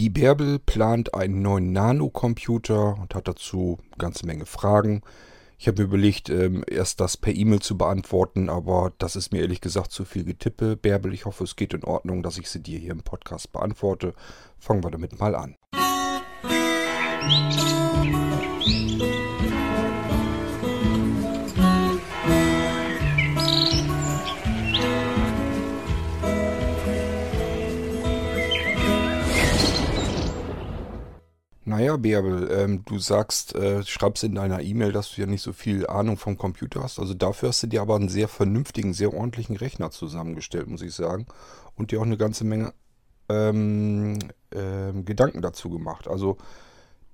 Die Bärbel plant einen neuen Nano-Computer und hat dazu eine ganze Menge Fragen. Ich habe mir überlegt, ähm, erst das per E-Mail zu beantworten, aber das ist mir ehrlich gesagt zu viel Getippe. Bärbel, ich hoffe, es geht in Ordnung, dass ich sie dir hier im Podcast beantworte. Fangen wir damit mal an. Naja, Bärbel, ähm, du sagst, äh, schreibst in deiner E-Mail, dass du ja nicht so viel Ahnung vom Computer hast. Also dafür hast du dir aber einen sehr vernünftigen, sehr ordentlichen Rechner zusammengestellt, muss ich sagen. Und dir auch eine ganze Menge ähm, ähm, Gedanken dazu gemacht. Also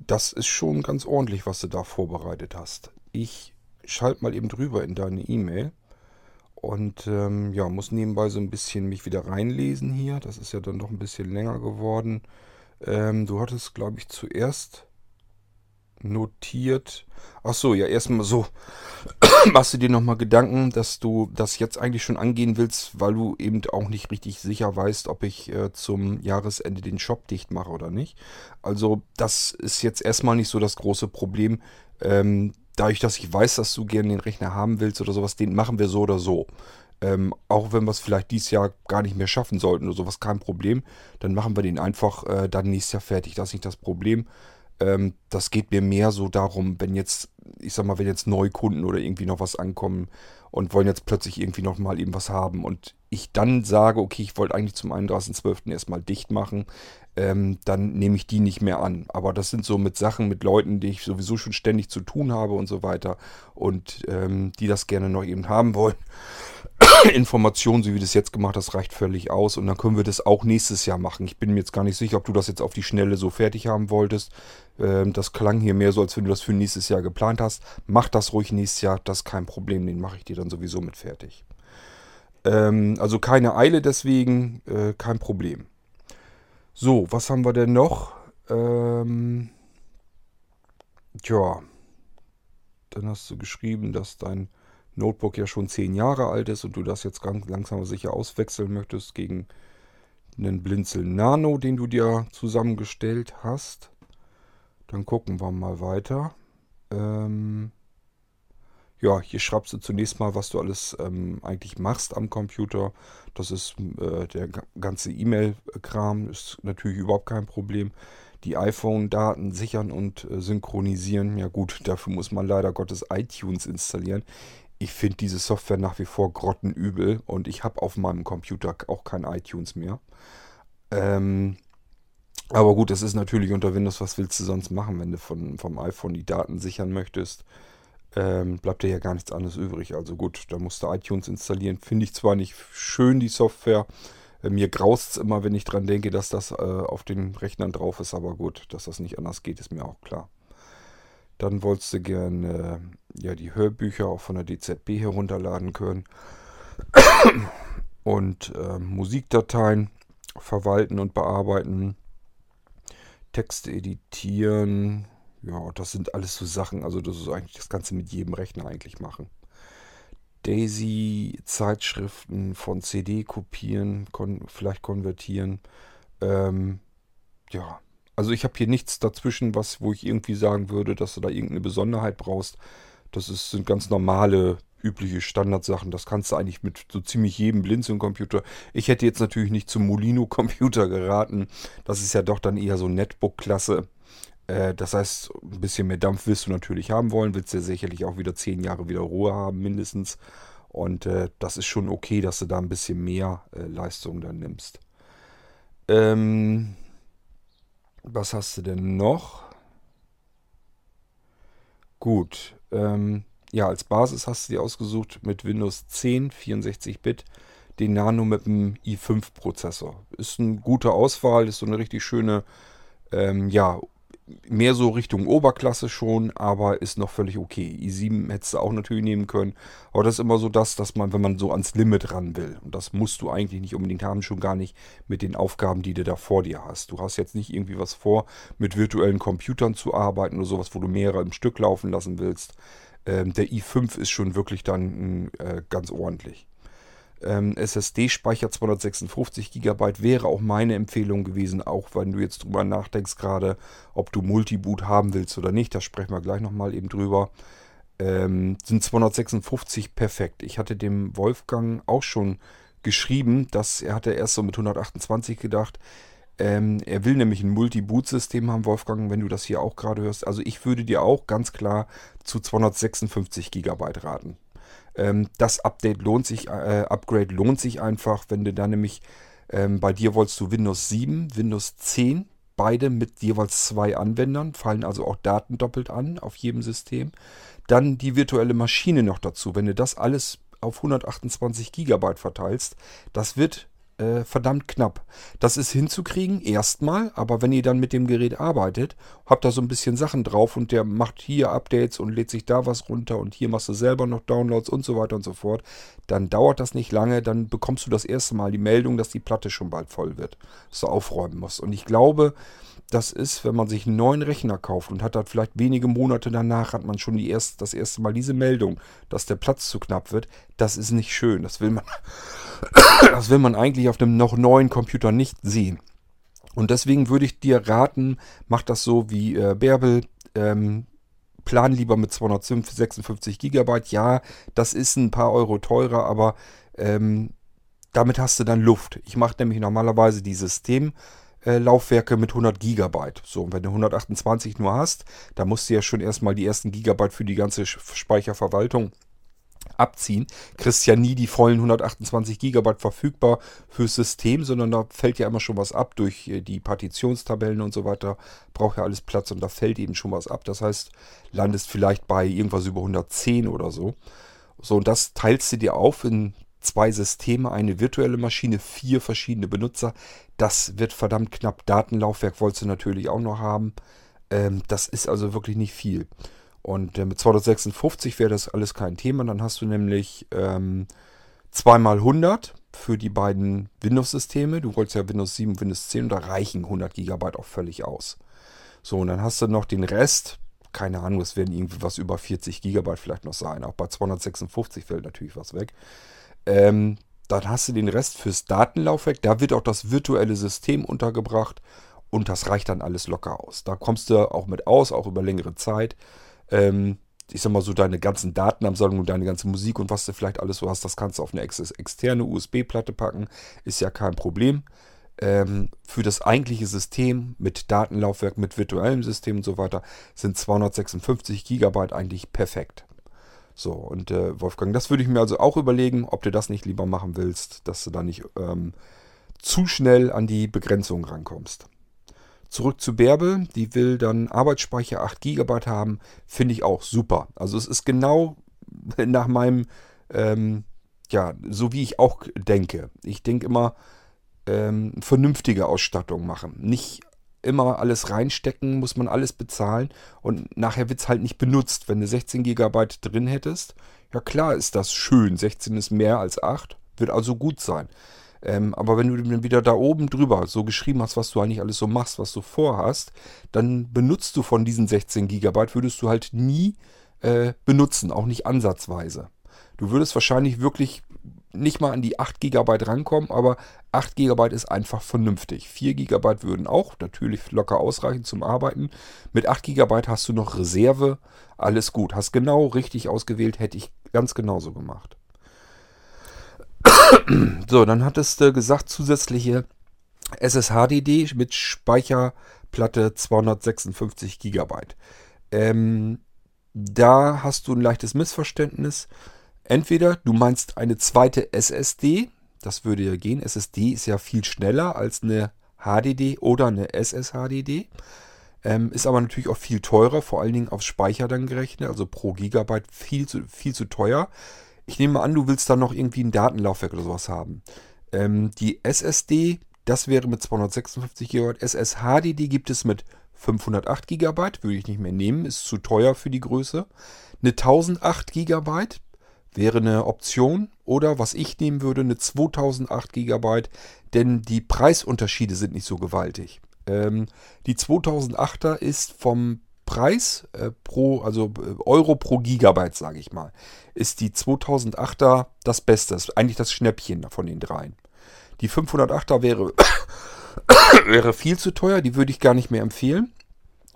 das ist schon ganz ordentlich, was du da vorbereitet hast. Ich schalte mal eben drüber in deine E-Mail. Und ähm, ja, muss nebenbei so ein bisschen mich wieder reinlesen hier. Das ist ja dann doch ein bisschen länger geworden. Ähm, du hattest, glaube ich, zuerst notiert. Ach so, ja, erstmal so. Machst du dir nochmal Gedanken, dass du das jetzt eigentlich schon angehen willst, weil du eben auch nicht richtig sicher weißt, ob ich äh, zum Jahresende den Shop dicht mache oder nicht. Also, das ist jetzt erstmal nicht so das große Problem. Ähm, dadurch, dass ich weiß, dass du gerne den Rechner haben willst oder sowas, den machen wir so oder so. Ähm, auch wenn wir es vielleicht dieses Jahr gar nicht mehr schaffen sollten oder sowas, kein Problem. Dann machen wir den einfach äh, dann nächstes Jahr fertig. Das ist nicht das Problem. Ähm, das geht mir mehr so darum, wenn jetzt, ich sag mal, wenn jetzt Neukunden oder irgendwie noch was ankommen und wollen jetzt plötzlich irgendwie noch mal eben was haben und ich dann sage, okay, ich wollte eigentlich zum 31.12. erstmal dicht machen, ähm, dann nehme ich die nicht mehr an. Aber das sind so mit Sachen, mit Leuten, die ich sowieso schon ständig zu tun habe und so weiter und ähm, die das gerne noch eben haben wollen. Informationen, so wie du das jetzt gemacht hast, reicht völlig aus. Und dann können wir das auch nächstes Jahr machen. Ich bin mir jetzt gar nicht sicher, ob du das jetzt auf die Schnelle so fertig haben wolltest. Ähm, das klang hier mehr so, als wenn du das für nächstes Jahr geplant hast. Mach das ruhig nächstes Jahr, das ist kein Problem. Den mache ich dir dann sowieso mit fertig. Ähm, also keine Eile deswegen, äh, kein Problem. So, was haben wir denn noch? Ähm, tja, dann hast du geschrieben, dass dein Notebook ja schon zehn Jahre alt ist und du das jetzt ganz langsam sicher auswechseln möchtest gegen einen Blinzel Nano, den du dir zusammengestellt hast. Dann gucken wir mal weiter. Ähm ja, hier schreibst du zunächst mal, was du alles ähm, eigentlich machst am Computer. Das ist äh, der ganze E-Mail-Kram, ist natürlich überhaupt kein Problem. Die iPhone-Daten sichern und äh, synchronisieren. Ja gut, dafür muss man leider Gottes iTunes installieren ich finde diese Software nach wie vor grottenübel und ich habe auf meinem Computer auch kein iTunes mehr. Ähm, aber gut, das ist natürlich unter Windows, was willst du sonst machen, wenn du von, vom iPhone die Daten sichern möchtest? Ähm, bleibt dir ja gar nichts anderes übrig. Also gut, da musst du iTunes installieren. Finde ich zwar nicht schön, die Software. Äh, mir graust es immer, wenn ich dran denke, dass das äh, auf den Rechnern drauf ist, aber gut, dass das nicht anders geht, ist mir auch klar. Dann wolltest du gerne ja, die Hörbücher auch von der DZB herunterladen können. Und äh, Musikdateien verwalten und bearbeiten. Texte editieren. Ja, das sind alles so Sachen. Also das ist eigentlich das Ganze mit jedem Rechner eigentlich machen. Daisy-Zeitschriften von CD kopieren, kon vielleicht konvertieren. Ähm, ja, also ich habe hier nichts dazwischen, was, wo ich irgendwie sagen würde, dass du da irgendeine Besonderheit brauchst. Das ist, sind ganz normale, übliche Standardsachen. Das kannst du eigentlich mit so ziemlich jedem Blinzeln-Computer. Ich hätte jetzt natürlich nicht zum Molino-Computer geraten. Das ist ja doch dann eher so Netbook-Klasse. Äh, das heißt, ein bisschen mehr Dampf willst du natürlich haben wollen. Willst ja sicherlich auch wieder zehn Jahre wieder Ruhe haben, mindestens. Und äh, das ist schon okay, dass du da ein bisschen mehr äh, Leistung dann nimmst. Ähm, was hast du denn noch? Gut. Ähm, ja, als Basis hast du dir ausgesucht mit Windows 10, 64-Bit, den Nano mit dem i5-Prozessor. Ist eine gute Auswahl, ist so eine richtig schöne, ähm, ja, mehr so Richtung Oberklasse schon, aber ist noch völlig okay. i7 hättest du auch natürlich nehmen können. Aber das ist immer so das, dass man, wenn man so ans Limit ran will, und das musst du eigentlich nicht unbedingt haben, schon gar nicht mit den Aufgaben, die du da vor dir hast. Du hast jetzt nicht irgendwie was vor, mit virtuellen Computern zu arbeiten oder sowas, wo du mehrere im Stück laufen lassen willst. Ähm, der i5 ist schon wirklich dann äh, ganz ordentlich. SSD-Speicher 256 GB wäre auch meine Empfehlung gewesen, auch wenn du jetzt drüber nachdenkst gerade, ob du Multiboot haben willst oder nicht. Da sprechen wir gleich nochmal eben drüber. Ähm, sind 256 perfekt. Ich hatte dem Wolfgang auch schon geschrieben, dass er hatte erst so mit 128 gedacht. Ähm, er will nämlich ein Multi-Boot-System haben, Wolfgang, wenn du das hier auch gerade hörst. Also ich würde dir auch ganz klar zu 256 GB raten. Ähm, das Update lohnt sich, äh, Upgrade lohnt sich einfach, wenn du da nämlich ähm, bei dir wolltest du Windows 7, Windows 10, beide mit jeweils zwei Anwendern, fallen also auch Daten doppelt an auf jedem System. Dann die virtuelle Maschine noch dazu. Wenn du das alles auf 128 GB verteilst, das wird äh, verdammt knapp. Das ist hinzukriegen, erstmal, aber wenn ihr dann mit dem Gerät arbeitet, habt da so ein bisschen Sachen drauf und der macht hier Updates und lädt sich da was runter und hier machst du selber noch Downloads und so weiter und so fort, dann dauert das nicht lange, dann bekommst du das erste Mal die Meldung, dass die Platte schon bald voll wird, dass du aufräumen musst. Und ich glaube, das ist, wenn man sich einen neuen Rechner kauft und hat dann vielleicht wenige Monate danach, hat man schon die erst, das erste Mal diese Meldung, dass der Platz zu knapp wird. Das ist nicht schön. Das will man, das will man eigentlich auf einem noch neuen Computer nicht sehen. Und deswegen würde ich dir raten, mach das so wie äh, Bärbel. Ähm, plan lieber mit 256 GB. Ja, das ist ein paar Euro teurer, aber ähm, damit hast du dann Luft. Ich mache nämlich normalerweise die System äh, mit 100 Gigabyte. So, und wenn du 128 nur hast, dann musst du ja schon erstmal die ersten Gigabyte für die ganze Speicherverwaltung abziehen. Kriegst ja nie die vollen 128 Gigabyte verfügbar fürs System, sondern da fällt ja immer schon was ab durch äh, die Partitionstabellen und so weiter. Braucht ja alles Platz und da fällt eben schon was ab. Das heißt, landest vielleicht bei irgendwas über 110 oder so. So, und das teilst du dir auf in zwei Systeme, eine virtuelle Maschine, vier verschiedene Benutzer. Das wird verdammt knapp. Datenlaufwerk wolltest du natürlich auch noch haben. Ähm, das ist also wirklich nicht viel. Und äh, mit 256 wäre das alles kein Thema. Dann hast du nämlich ähm, 2x100 für die beiden Windows-Systeme. Du wolltest ja Windows 7, Windows 10 und da reichen 100 GB auch völlig aus. So, und dann hast du noch den Rest. Keine Ahnung, es werden irgendwie was über 40 GB vielleicht noch sein. Auch bei 256 fällt natürlich was weg. Ähm, dann hast du den Rest fürs Datenlaufwerk. Da wird auch das virtuelle System untergebracht und das reicht dann alles locker aus. Da kommst du auch mit aus, auch über längere Zeit. Ähm, ich sag mal so, deine ganzen Datenabsammlung, deine ganze Musik und was du vielleicht alles so hast, das kannst du auf eine ex externe USB-Platte packen. Ist ja kein Problem. Ähm, für das eigentliche System mit Datenlaufwerk, mit virtuellem System und so weiter sind 256 GB eigentlich perfekt. So, und äh, Wolfgang, das würde ich mir also auch überlegen, ob du das nicht lieber machen willst, dass du da nicht ähm, zu schnell an die Begrenzung rankommst. Zurück zu Bärbel, die will dann Arbeitsspeicher 8 GB haben, finde ich auch super. Also es ist genau nach meinem, ähm, ja, so wie ich auch denke. Ich denke immer, ähm, vernünftige Ausstattung machen. Nicht immer alles reinstecken, muss man alles bezahlen und nachher wird es halt nicht benutzt. Wenn du 16 GB drin hättest, ja klar ist das schön. 16 ist mehr als 8, wird also gut sein. Ähm, aber wenn du dann wieder da oben drüber so geschrieben hast, was du eigentlich alles so machst, was du vorhast, dann benutzt du von diesen 16 GB, würdest du halt nie äh, benutzen, auch nicht ansatzweise. Du würdest wahrscheinlich wirklich nicht mal an die 8 GB rankommen, aber 8 GB ist einfach vernünftig. 4 GB würden auch natürlich locker ausreichen zum Arbeiten. Mit 8 GB hast du noch Reserve, alles gut. Hast genau richtig ausgewählt, hätte ich ganz genauso gemacht. so, dann hattest du gesagt, zusätzliche SSHDD mit Speicherplatte 256 GB. Ähm, da hast du ein leichtes Missverständnis. Entweder du meinst eine zweite SSD, das würde ja gehen. SSD ist ja viel schneller als eine HDD oder eine SSHDD. Ähm, ist aber natürlich auch viel teurer, vor allen Dingen aufs Speicher dann gerechnet, also pro Gigabyte viel zu, viel zu teuer. Ich nehme an, du willst dann noch irgendwie ein Datenlaufwerk oder sowas haben. Ähm, die SSD, das wäre mit 256 GB. SSHDD gibt es mit 508 GB, würde ich nicht mehr nehmen, ist zu teuer für die Größe. Eine 1008 GB wäre eine Option. Oder was ich nehmen würde, eine 2008 GB, denn die Preisunterschiede sind nicht so gewaltig. Ähm, die 2008er ist vom Preis äh, pro, also äh, Euro pro Gigabyte, sage ich mal, ist die 2008er das Beste. Das ist eigentlich das Schnäppchen von den dreien. Die 508er wäre, wäre viel zu teuer, die würde ich gar nicht mehr empfehlen.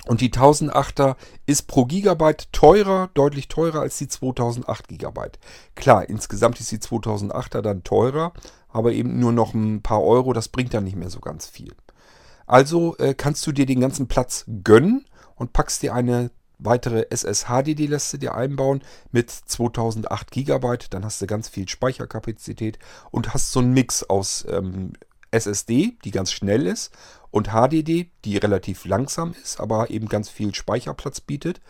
Und die 1008er ist pro Gigabyte teurer, deutlich teurer als die 2008 Gigabyte. Klar, insgesamt ist die 2008er dann teurer, aber eben nur noch ein paar Euro, das bringt dann nicht mehr so ganz viel. Also äh, kannst du dir den ganzen Platz gönnen und packst dir eine weitere SSHDD lässt du dir einbauen mit 2008 GB. Dann hast du ganz viel Speicherkapazität und hast so einen Mix aus ähm, SSD, die ganz schnell ist, und HDD, die relativ langsam ist, aber eben ganz viel Speicherplatz bietet.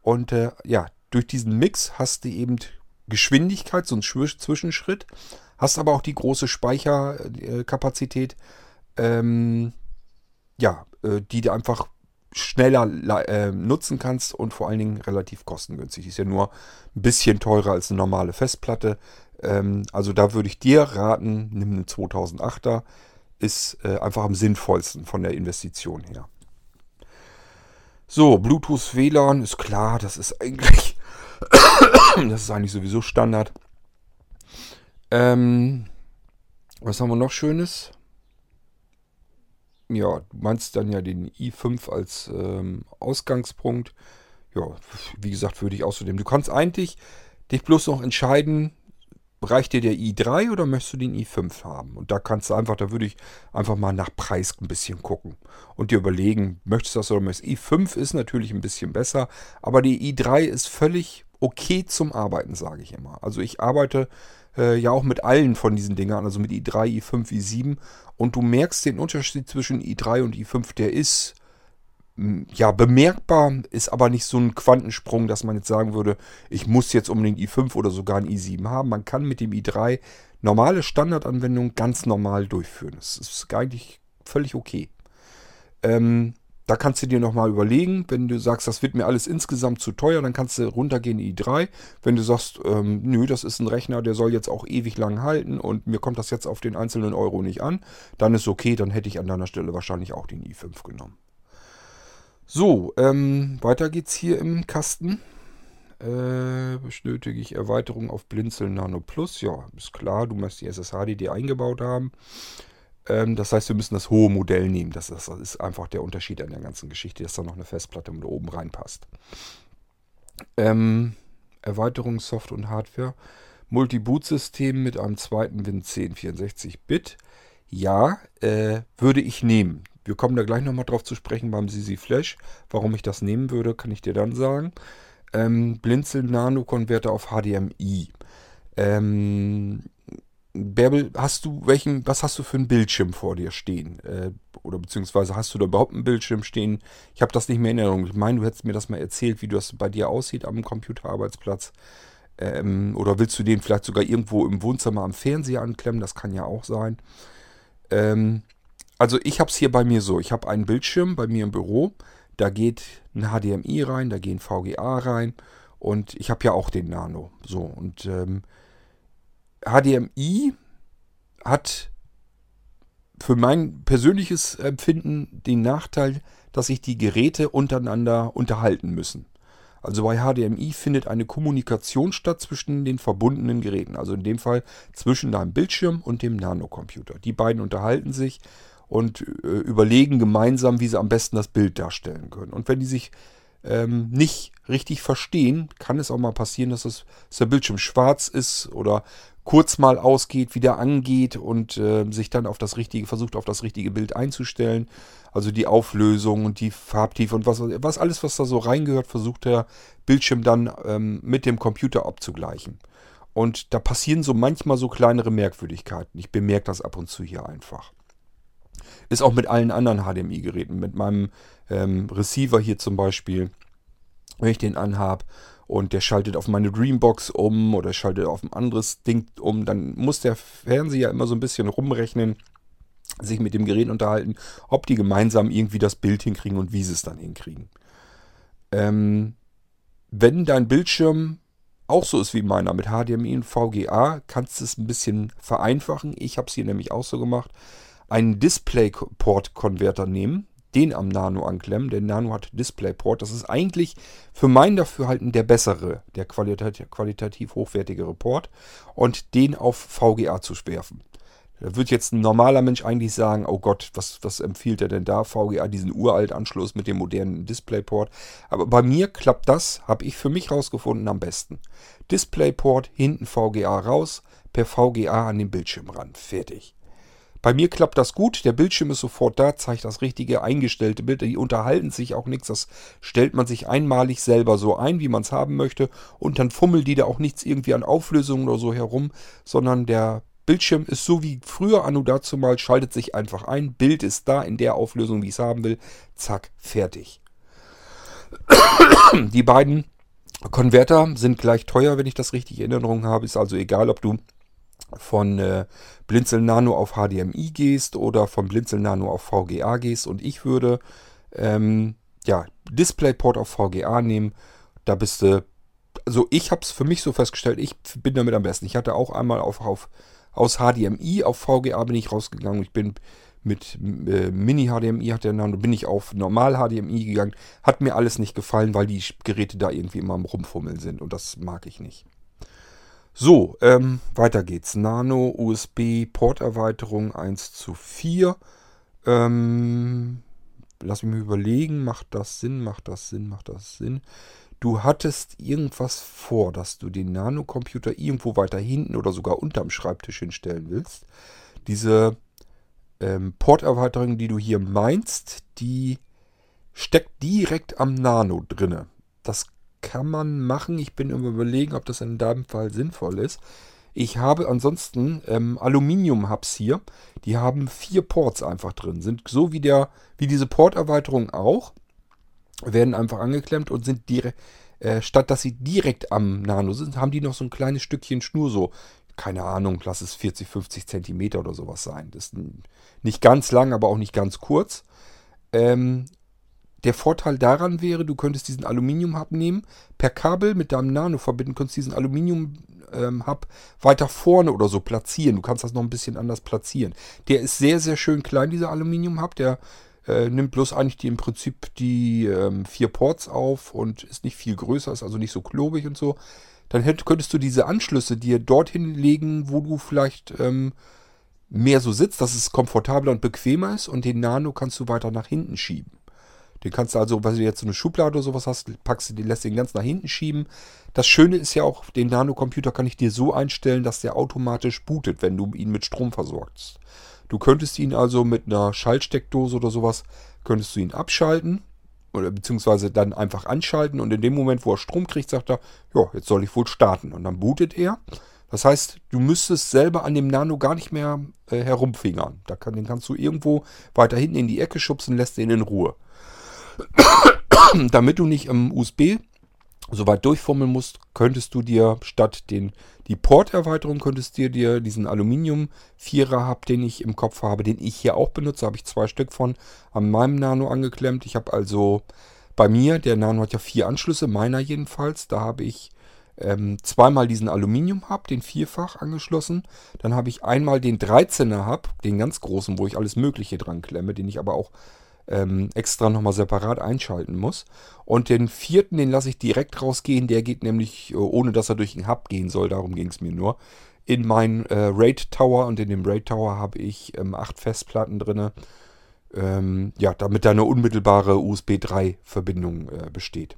Und äh, ja, durch diesen Mix hast du eben Geschwindigkeit, so einen Zwischenschritt, hast aber auch die große Speicherkapazität, ähm, ja, äh, die du einfach schneller äh, nutzen kannst und vor allen Dingen relativ kostengünstig. Ist ja nur ein bisschen teurer als eine normale Festplatte. Ähm, also da würde ich dir raten, nimm einen 2008er. Ist äh, einfach am sinnvollsten von der Investition her. So, Bluetooth WLAN ist klar, das ist eigentlich, das ist eigentlich sowieso Standard. Ähm, was haben wir noch Schönes? Ja, du meinst dann ja den i5 als ähm, Ausgangspunkt. Ja, wie gesagt, würde ich außerdem. Du kannst eigentlich dich bloß noch entscheiden, reicht dir der i3 oder möchtest du den i5 haben? Und da kannst du einfach, da würde ich einfach mal nach Preis ein bisschen gucken und dir überlegen, möchtest du das oder möchtest du. i5 ist natürlich ein bisschen besser, aber die i3 ist völlig okay zum Arbeiten, sage ich immer. Also ich arbeite äh, ja auch mit allen von diesen Dingern, also mit i3, i5, i7. Und du merkst den Unterschied zwischen i3 und i5, der ist ja bemerkbar, ist aber nicht so ein Quantensprung, dass man jetzt sagen würde, ich muss jetzt unbedingt i5 oder sogar ein i7 haben. Man kann mit dem i3 normale Standardanwendungen ganz normal durchführen. Das ist eigentlich völlig okay. Ähm, da kannst du dir nochmal überlegen, wenn du sagst, das wird mir alles insgesamt zu teuer, dann kannst du runtergehen in i3. Wenn du sagst, ähm, nö, das ist ein Rechner, der soll jetzt auch ewig lang halten und mir kommt das jetzt auf den einzelnen Euro nicht an, dann ist okay, dann hätte ich an deiner Stelle wahrscheinlich auch den i5 genommen. So, ähm, weiter geht's hier im Kasten. Äh, benötige ich Erweiterung auf Blinzeln Nano Plus. Ja, ist klar, du musst die SSH-DD eingebaut haben. Ähm, das heißt, wir müssen das hohe Modell nehmen. Das ist, das ist, einfach der Unterschied an der ganzen Geschichte, dass da noch eine Festplatte da oben reinpasst. Ähm, Erweiterung Soft und Hardware. Multi-Boot-System mit einem zweiten Win 10 64-Bit. Ja, äh, würde ich nehmen. Wir kommen da gleich nochmal drauf zu sprechen beim Sisi Flash. Warum ich das nehmen würde, kann ich dir dann sagen. Ähm, Blinzeln Nano Konverter auf HDMI. Ähm, Bärbel, hast du welchen, was hast du für einen Bildschirm vor dir stehen? Äh, oder beziehungsweise hast du da überhaupt einen Bildschirm stehen? Ich habe das nicht mehr in Erinnerung. Ich meine, du hättest mir das mal erzählt, wie das bei dir aussieht am Computerarbeitsplatz. Ähm, oder willst du den vielleicht sogar irgendwo im Wohnzimmer am Fernseher anklemmen? Das kann ja auch sein. Ähm, also ich habe es hier bei mir so. Ich habe einen Bildschirm bei mir im Büro. Da geht ein HDMI rein, da gehen VGA rein. Und ich habe ja auch den Nano. So, und ähm, HDMI hat für mein persönliches Empfinden den Nachteil, dass sich die Geräte untereinander unterhalten müssen. Also bei HDMI findet eine Kommunikation statt zwischen den verbundenen Geräten. Also in dem Fall zwischen deinem Bildschirm und dem Nanocomputer. Die beiden unterhalten sich und äh, überlegen gemeinsam, wie sie am besten das Bild darstellen können. Und wenn die sich ähm, nicht richtig verstehen, kann es auch mal passieren, dass, es, dass der Bildschirm schwarz ist oder kurz mal ausgeht, wieder angeht und äh, sich dann auf das richtige, versucht auf das richtige Bild einzustellen. Also die Auflösung und die Farbtiefe und was, was alles, was da so reingehört, versucht der Bildschirm dann ähm, mit dem Computer abzugleichen. Und da passieren so manchmal so kleinere Merkwürdigkeiten. Ich bemerke das ab und zu hier einfach. Ist auch mit allen anderen HDMI-Geräten. Mit meinem ähm, Receiver hier zum Beispiel, wenn ich den anhabe und der schaltet auf meine Dreambox um oder schaltet auf ein anderes Ding um, dann muss der Fernseher immer so ein bisschen rumrechnen, sich mit dem Gerät unterhalten, ob die gemeinsam irgendwie das Bild hinkriegen und wie sie es dann hinkriegen. Ähm, wenn dein Bildschirm auch so ist wie meiner mit HDMI und VGA, kannst du es ein bisschen vereinfachen. Ich habe es hier nämlich auch so gemacht. Einen DisplayPort-Konverter nehmen. Den am Nano anklemmen. Der Nano hat DisplayPort. Das ist eigentlich für mein Dafürhalten der bessere, der qualitativ, qualitativ hochwertigere Port. Und den auf VGA zu werfen. Da wird jetzt ein normaler Mensch eigentlich sagen, oh Gott, was, was empfiehlt er denn da? VGA, diesen uralten Anschluss mit dem modernen DisplayPort. Aber bei mir klappt das, habe ich für mich rausgefunden, am besten. DisplayPort, hinten VGA raus, per VGA an den Bildschirm ran. Fertig. Bei mir klappt das gut, der Bildschirm ist sofort da, zeigt das richtige eingestellte Bild. Die unterhalten sich auch nichts, das stellt man sich einmalig selber so ein, wie man es haben möchte. Und dann fummelt die da auch nichts irgendwie an Auflösungen oder so herum, sondern der Bildschirm ist so wie früher anno dazu mal, schaltet sich einfach ein, Bild ist da in der Auflösung, wie ich es haben will, zack, fertig. Die beiden Konverter sind gleich teuer, wenn ich das richtig in Erinnerung habe. Ist also egal, ob du von äh, Blinzel Nano auf HDMI gehst oder von Blinzel Nano auf VGA gehst. Und ich würde ähm, ja, DisplayPort auf VGA nehmen. Da bist du, also ich habe es für mich so festgestellt, ich bin damit am besten. Ich hatte auch einmal auf, auf aus HDMI auf VGA bin ich rausgegangen. Ich bin mit äh, Mini-HDMI hat der Nano, bin ich auf Normal-HDMI gegangen. Hat mir alles nicht gefallen, weil die Geräte da irgendwie immer am Rumfummeln sind und das mag ich nicht. So, ähm, weiter geht's. Nano USB Porterweiterung 1 zu 4. Ähm, lass mich überlegen, macht das Sinn, macht das Sinn, macht das Sinn? Du hattest irgendwas vor, dass du den Nanocomputer irgendwo weiter hinten oder sogar unterm Schreibtisch hinstellen willst. Diese ähm, Porterweiterung, die du hier meinst, die steckt direkt am Nano drinne. Das kann man machen. Ich bin immer überlegen, ob das in deinem Fall sinnvoll ist. Ich habe ansonsten ähm, Aluminium-Hubs hier. Die haben vier Ports einfach drin. Sind so wie, der, wie diese Porterweiterung auch werden einfach angeklemmt und sind direkt, äh, statt dass sie direkt am Nano sind, haben die noch so ein kleines Stückchen Schnur, so, keine Ahnung, lass es 40, 50 Zentimeter oder sowas sein. Das ist nicht ganz lang, aber auch nicht ganz kurz. Ähm, der Vorteil daran wäre, du könntest diesen Aluminium-Hub nehmen, per Kabel mit deinem Nano verbinden, könntest diesen Aluminium-Hub ähm, weiter vorne oder so platzieren. Du kannst das noch ein bisschen anders platzieren. Der ist sehr, sehr schön klein, dieser Aluminium-Hub. Der äh, nimmt bloß eigentlich die, im Prinzip die ähm, vier Ports auf und ist nicht viel größer, ist also nicht so klobig und so. Dann hätt, könntest du diese Anschlüsse dir dorthin legen, wo du vielleicht ähm, mehr so sitzt, dass es komfortabler und bequemer ist und den Nano kannst du weiter nach hinten schieben. Den kannst du also, wenn du jetzt so eine Schublade oder sowas hast, packst du den, lässt den ganz nach hinten schieben. Das Schöne ist ja auch, den Nano-Computer kann ich dir so einstellen, dass der automatisch bootet, wenn du ihn mit Strom versorgst. Du könntest ihn also mit einer Schaltsteckdose oder sowas, könntest du ihn abschalten oder beziehungsweise dann einfach anschalten und in dem Moment, wo er Strom kriegt, sagt er, ja, jetzt soll ich wohl starten und dann bootet er. Das heißt, du müsstest selber an dem Nano gar nicht mehr äh, herumfingern. Da kann, den kannst du irgendwo weiter hinten in die Ecke schubsen, lässt ihn in Ruhe. Damit du nicht im USB so weit durchfummeln musst, könntest du dir statt den, die Porterweiterung, könntest dir, dir diesen Aluminium-Vierer hub, den ich im Kopf habe, den ich hier auch benutze, habe ich zwei Stück von an meinem Nano angeklemmt. Ich habe also bei mir, der Nano hat ja vier Anschlüsse, meiner jedenfalls, da habe ich ähm, zweimal diesen Aluminium-Hub, den Vierfach angeschlossen. Dann habe ich einmal den 13er-Hub, den ganz großen, wo ich alles Mögliche dran klemme, den ich aber auch ähm, extra nochmal separat einschalten muss. Und den vierten, den lasse ich direkt rausgehen. Der geht nämlich, äh, ohne dass er durch den Hub gehen soll, darum ging es mir nur, in meinen äh, RAID Tower. Und in dem RAID Tower habe ich ähm, acht Festplatten drin. Ähm, ja, damit da eine unmittelbare USB 3 Verbindung äh, besteht.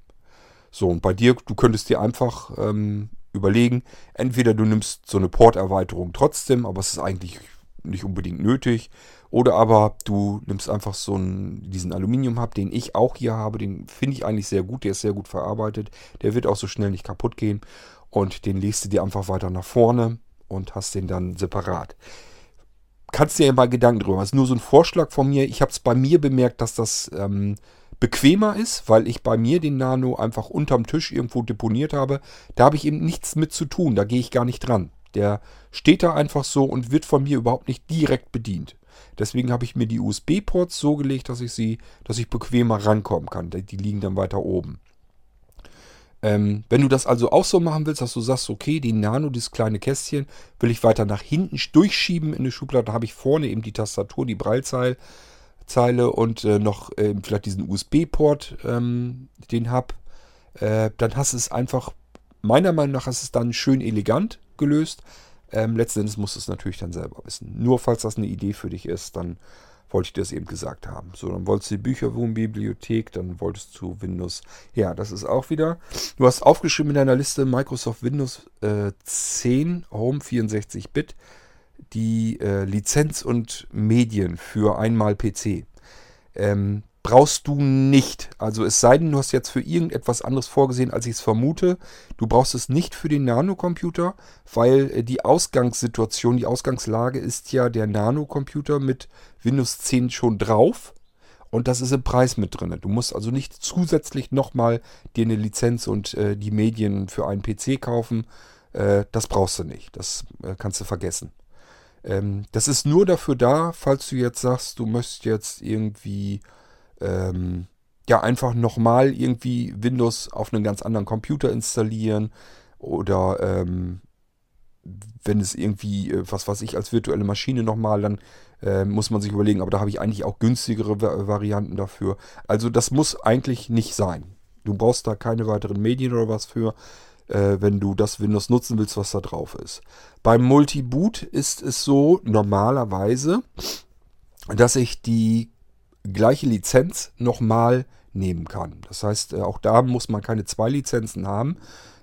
So, und bei dir, du könntest dir einfach ähm, überlegen, entweder du nimmst so eine Porterweiterung trotzdem, aber es ist eigentlich nicht unbedingt nötig. Oder aber du nimmst einfach so einen, diesen Aluminium-Hub, den ich auch hier habe. Den finde ich eigentlich sehr gut. Der ist sehr gut verarbeitet. Der wird auch so schnell nicht kaputt gehen. Und den legst du dir einfach weiter nach vorne und hast den dann separat. Kannst dir ja mal Gedanken drüber. Das ist nur so ein Vorschlag von mir. Ich habe es bei mir bemerkt, dass das ähm, bequemer ist, weil ich bei mir den Nano einfach unterm Tisch irgendwo deponiert habe. Da habe ich eben nichts mit zu tun. Da gehe ich gar nicht dran. Der steht da einfach so und wird von mir überhaupt nicht direkt bedient. Deswegen habe ich mir die USB-Ports so gelegt, dass ich sie, dass ich bequemer rankommen kann. Die liegen dann weiter oben. Ähm, wenn du das also auch so machen willst, dass du sagst, okay, die Nano, dieses kleine Kästchen, will ich weiter nach hinten durchschieben in die Schublade, habe ich vorne eben die Tastatur, die Breilzeil Zeile und äh, noch äh, vielleicht diesen USB-Port, ähm, den hab, äh, dann hast du es einfach, meiner Meinung nach, ist es dann schön elegant gelöst. Ähm, letzten musst du es natürlich dann selber wissen. Nur falls das eine Idee für dich ist, dann wollte ich dir das eben gesagt haben. So, dann wolltest du die Bücherwurmbibliothek, dann wolltest du Windows. Ja, das ist auch wieder. Du hast aufgeschrieben in deiner Liste Microsoft Windows äh, 10 Home 64-Bit die äh, Lizenz und Medien für einmal PC. Ähm, brauchst du nicht. Also es sei denn, du hast jetzt für irgendetwas anderes vorgesehen, als ich es vermute. Du brauchst es nicht für den Nanocomputer, weil äh, die Ausgangssituation, die Ausgangslage ist ja der Nanocomputer mit Windows 10 schon drauf. Und das ist im Preis mit drin. Du musst also nicht zusätzlich nochmal dir eine Lizenz und äh, die Medien für einen PC kaufen. Äh, das brauchst du nicht. Das äh, kannst du vergessen. Ähm, das ist nur dafür da, falls du jetzt sagst, du möchtest jetzt irgendwie ähm, ja einfach nochmal irgendwie Windows auf einen ganz anderen Computer installieren oder ähm, wenn es irgendwie, äh, was weiß ich, als virtuelle Maschine nochmal, dann äh, muss man sich überlegen, aber da habe ich eigentlich auch günstigere Varianten dafür. Also das muss eigentlich nicht sein. Du brauchst da keine weiteren Medien oder was für äh, wenn du das Windows nutzen willst, was da drauf ist. Beim Multiboot ist es so normalerweise, dass ich die gleiche Lizenz nochmal nehmen kann. Das heißt, äh, auch da muss man keine zwei Lizenzen haben.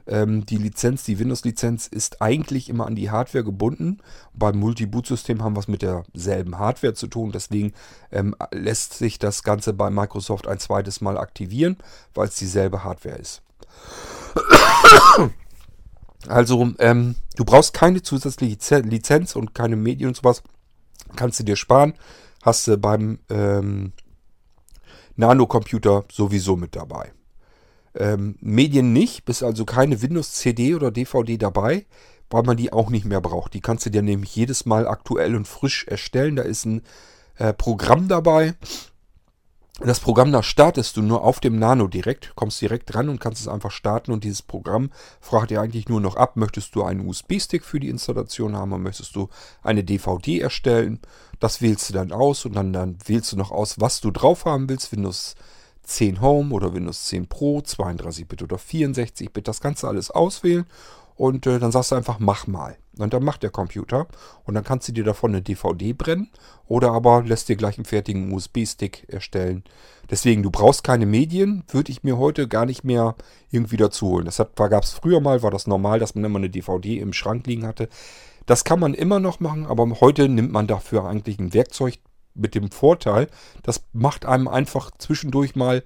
Ähm, die Lizenz, die Windows-Lizenz ist eigentlich immer an die Hardware gebunden. Beim Multi-Boot-System haben wir es mit derselben Hardware zu tun. Deswegen ähm, lässt sich das Ganze bei Microsoft ein zweites Mal aktivieren, weil es dieselbe Hardware ist. Also, ähm, du brauchst keine zusätzliche Lizenz und keine Medien und sowas. Kannst du dir sparen. Hast du beim ähm, Nano-Computer sowieso mit dabei. Ähm, Medien nicht, bist also keine Windows-CD oder DVD dabei, weil man die auch nicht mehr braucht. Die kannst du dir nämlich jedes Mal aktuell und frisch erstellen. Da ist ein äh, Programm dabei, das Programm, da startest du nur auf dem Nano direkt, kommst direkt dran und kannst es einfach starten und dieses Programm fragt dir eigentlich nur noch ab, möchtest du einen USB-Stick für die Installation haben oder möchtest du eine DVD erstellen. Das wählst du dann aus und dann, dann wählst du noch aus, was du drauf haben willst, Windows 10 Home oder Windows 10 Pro, 32-Bit oder 64-Bit, das kannst du alles auswählen und äh, dann sagst du einfach, mach mal. Und dann macht der Computer. Und dann kannst du dir davon eine DVD brennen. Oder aber lässt dir gleich einen fertigen USB-Stick erstellen. Deswegen, du brauchst keine Medien. Würde ich mir heute gar nicht mehr irgendwie dazu holen. Das gab es früher mal, war das normal, dass man immer eine DVD im Schrank liegen hatte. Das kann man immer noch machen, aber heute nimmt man dafür eigentlich ein Werkzeug mit dem Vorteil, das macht einem einfach zwischendurch mal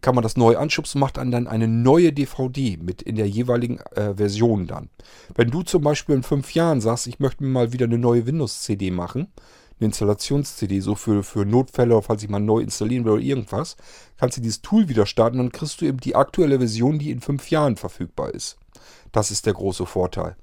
kann man das neu anschubsen, macht dann eine neue DVD mit in der jeweiligen äh, Version dann. Wenn du zum Beispiel in fünf Jahren sagst, ich möchte mir mal wieder eine neue Windows-CD machen, eine Installations-CD, so für, für Notfälle, falls ich mal neu installieren will oder irgendwas, kannst du dieses Tool wieder starten und dann kriegst du eben die aktuelle Version, die in fünf Jahren verfügbar ist. Das ist der große Vorteil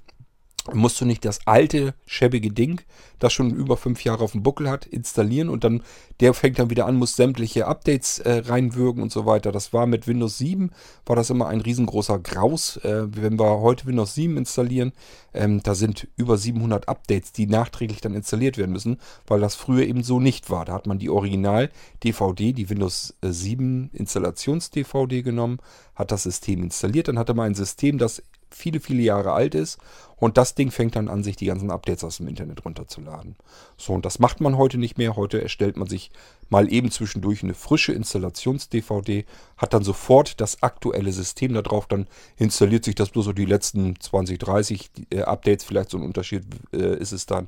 musst du nicht das alte, schäbige Ding, das schon über fünf Jahre auf dem Buckel hat, installieren und dann, der fängt dann wieder an, muss sämtliche Updates äh, reinwürgen und so weiter. Das war mit Windows 7, war das immer ein riesengroßer Graus. Äh, wenn wir heute Windows 7 installieren, ähm, da sind über 700 Updates, die nachträglich dann installiert werden müssen, weil das früher eben so nicht war. Da hat man die Original-DVD, die Windows 7 äh, Installations-DVD genommen, hat das System installiert, dann hatte man ein System, das viele, viele Jahre alt ist. Und das Ding fängt dann an, sich die ganzen Updates aus dem Internet runterzuladen. So, und das macht man heute nicht mehr. Heute erstellt man sich mal eben zwischendurch eine frische Installations-DVD, hat dann sofort das aktuelle System da drauf, dann installiert sich das bloß so die letzten 20, 30 äh, Updates, vielleicht so ein Unterschied äh, ist es dann.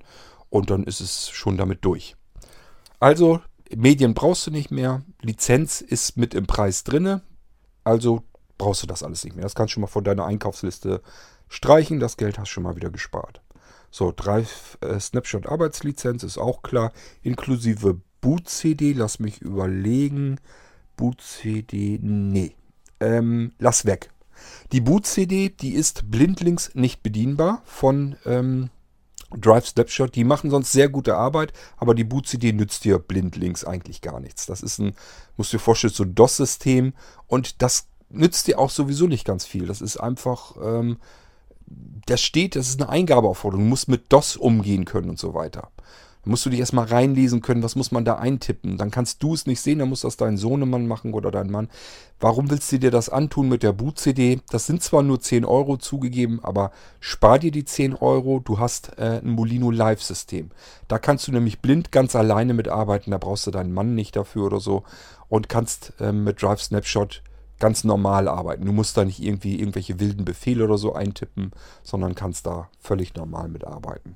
Und dann ist es schon damit durch. Also, Medien brauchst du nicht mehr. Lizenz ist mit im Preis drinne. Also brauchst du das alles nicht mehr. Das kannst du schon mal von deiner Einkaufsliste streichen. Das Geld hast du schon mal wieder gespart. So, Drive äh, Snapshot Arbeitslizenz ist auch klar. Inklusive Boot-CD. Lass mich überlegen. Boot-CD, nee. Ähm, lass weg. Die Boot-CD, die ist blindlings nicht bedienbar von ähm, Drive Snapshot. Die machen sonst sehr gute Arbeit, aber die Boot-CD nützt dir blindlings eigentlich gar nichts. Das ist ein, musst du dir vorstellen, so ein DOS-System und das nützt dir auch sowieso nicht ganz viel. Das ist einfach, ähm, das steht, das ist eine Eingabeaufforderung. Du musst mit DOS umgehen können und so weiter. musst du dich erstmal reinlesen können, was muss man da eintippen. Dann kannst du es nicht sehen, dann muss das dein Sohnemann machen oder dein Mann. Warum willst du dir das antun mit der Boot-CD? Das sind zwar nur 10 Euro zugegeben, aber spar dir die 10 Euro, du hast äh, ein Molino Live-System. Da kannst du nämlich blind ganz alleine mitarbeiten, da brauchst du deinen Mann nicht dafür oder so und kannst äh, mit Drive Snapshot ganz normal arbeiten. Du musst da nicht irgendwie irgendwelche wilden Befehle oder so eintippen, sondern kannst da völlig normal mitarbeiten.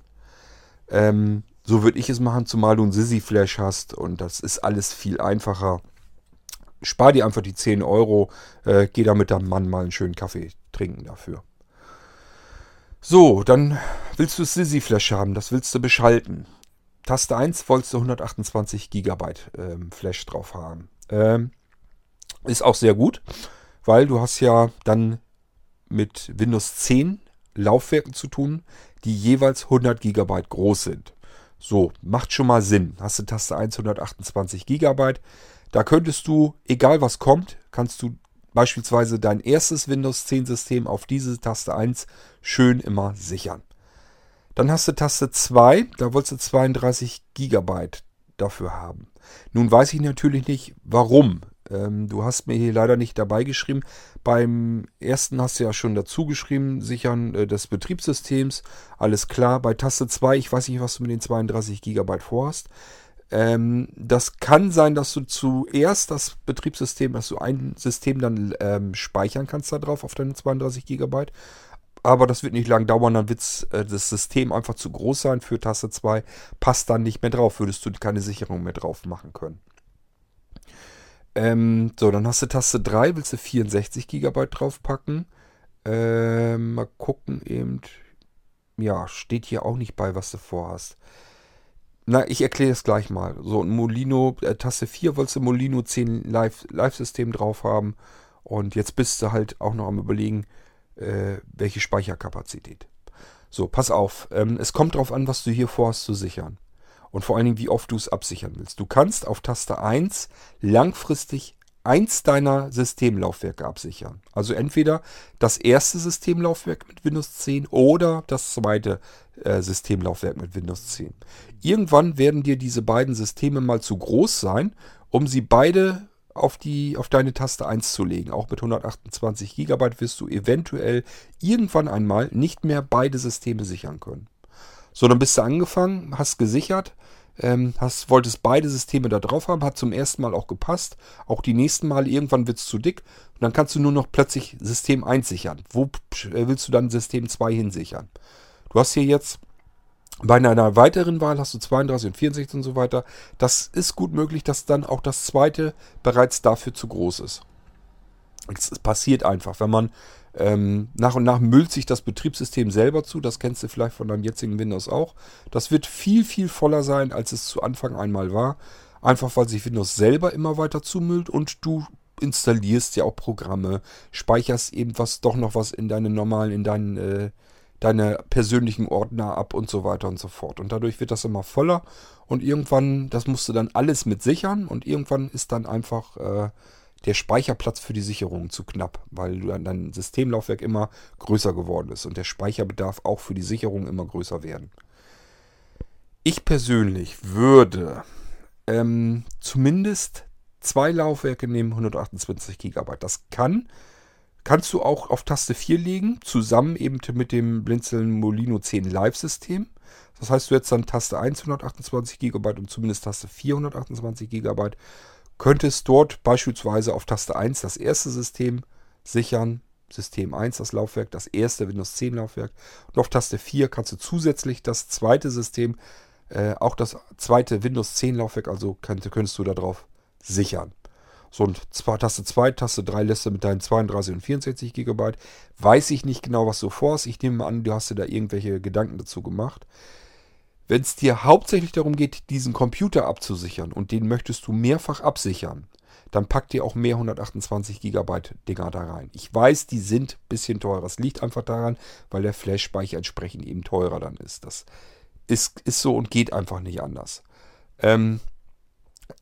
Ähm, so würde ich es machen, zumal du ein Sissy Flash hast und das ist alles viel einfacher. Spar dir einfach die 10 Euro, äh, geh da mit deinem Mann mal einen schönen Kaffee trinken dafür. So, dann willst du Sissy Flash haben, das willst du beschalten. Taste 1 wolltest du 128 GB ähm, Flash drauf haben. Ähm, ist auch sehr gut, weil du hast ja dann mit Windows 10 Laufwerken zu tun, die jeweils 100 GB groß sind. So, macht schon mal Sinn. Hast du Taste 1 128 GB. Da könntest du, egal was kommt, kannst du beispielsweise dein erstes Windows 10 System auf diese Taste 1 schön immer sichern. Dann hast du Taste 2, da wolltest du 32 GB dafür haben. Nun weiß ich natürlich nicht, warum. Ähm, du hast mir hier leider nicht dabei geschrieben. Beim ersten hast du ja schon dazu geschrieben, Sichern äh, des Betriebssystems. Alles klar. Bei Taste 2, ich weiß nicht, was du mit den 32 GB vorhast. Ähm, das kann sein, dass du zuerst das Betriebssystem, dass du ein System dann ähm, speichern kannst da drauf auf deine 32 GB. Aber das wird nicht lang dauern, dann wird äh, das System einfach zu groß sein für Taste 2. Passt dann nicht mehr drauf, würdest du keine Sicherung mehr drauf machen können. Ähm, so, dann hast du Taste 3, willst du 64 GB draufpacken. Ähm, mal gucken eben. Ja, steht hier auch nicht bei, was du vorhast. Na, ich erkläre es gleich mal. So, ein Molino, äh, Taste 4 wolltest du Molino 10 Live-System Live drauf haben. Und jetzt bist du halt auch noch am überlegen, äh, welche Speicherkapazität. So, pass auf. Ähm, es kommt darauf an, was du hier vorhast zu sichern und vor allen Dingen, wie oft du es absichern willst. Du kannst auf Taste 1 langfristig eins deiner Systemlaufwerke absichern. Also entweder das erste Systemlaufwerk mit Windows 10 oder das zweite äh, Systemlaufwerk mit Windows 10. Irgendwann werden dir diese beiden Systeme mal zu groß sein, um sie beide auf, die, auf deine Taste 1 zu legen. Auch mit 128 GB wirst du eventuell irgendwann einmal nicht mehr beide Systeme sichern können. So, dann bist du angefangen, hast gesichert, ähm, hast, wolltest beide Systeme da drauf haben, hat zum ersten Mal auch gepasst. Auch die nächsten Mal, irgendwann wird es zu dick. Und dann kannst du nur noch plötzlich System 1 sichern. Wo äh, willst du dann System 2 hinsichern? Du hast hier jetzt bei einer weiteren Wahl hast du 32 und 64 und so weiter. Das ist gut möglich, dass dann auch das zweite bereits dafür zu groß ist. Es passiert einfach, wenn man ähm, nach und nach müllt sich das Betriebssystem selber zu. Das kennst du vielleicht von deinem jetzigen Windows auch. Das wird viel, viel voller sein, als es zu Anfang einmal war. Einfach weil sich Windows selber immer weiter zumüllt und du installierst ja auch Programme, speicherst eben was doch noch was in deine normalen, in deinen, äh, deine persönlichen Ordner ab und so weiter und so fort. Und dadurch wird das immer voller und irgendwann, das musst du dann alles mit sichern und irgendwann ist dann einfach äh, der Speicherplatz für die Sicherung zu knapp, weil dein Systemlaufwerk immer größer geworden ist und der Speicherbedarf auch für die Sicherung immer größer werden. Ich persönlich würde ähm, zumindest zwei Laufwerke nehmen, 128 GB. Das kann, kannst du auch auf Taste 4 legen, zusammen eben mit dem Blinzeln Molino 10 Live-System. Das heißt, du hättest dann Taste 1 128 GB und zumindest Taste 4 128 GB könntest dort beispielsweise auf Taste 1 das erste System sichern, System 1 das Laufwerk, das erste Windows 10 Laufwerk und auf Taste 4 kannst du zusätzlich das zweite System, äh, auch das zweite Windows 10 Laufwerk, also könnt, könntest du darauf sichern. So, und zwar Taste 2, Taste 3 lässt du mit deinen 32 und 64 GB. Weiß ich nicht genau, was du vorhast. Ich nehme an, du hast dir da irgendwelche Gedanken dazu gemacht. Wenn es dir hauptsächlich darum geht, diesen Computer abzusichern und den möchtest du mehrfach absichern, dann pack dir auch mehr 128 GB Dinger da rein. Ich weiß, die sind ein bisschen teurer. Das liegt einfach daran, weil der Flash-Speicher entsprechend eben teurer dann ist. Das ist, ist so und geht einfach nicht anders. Ähm,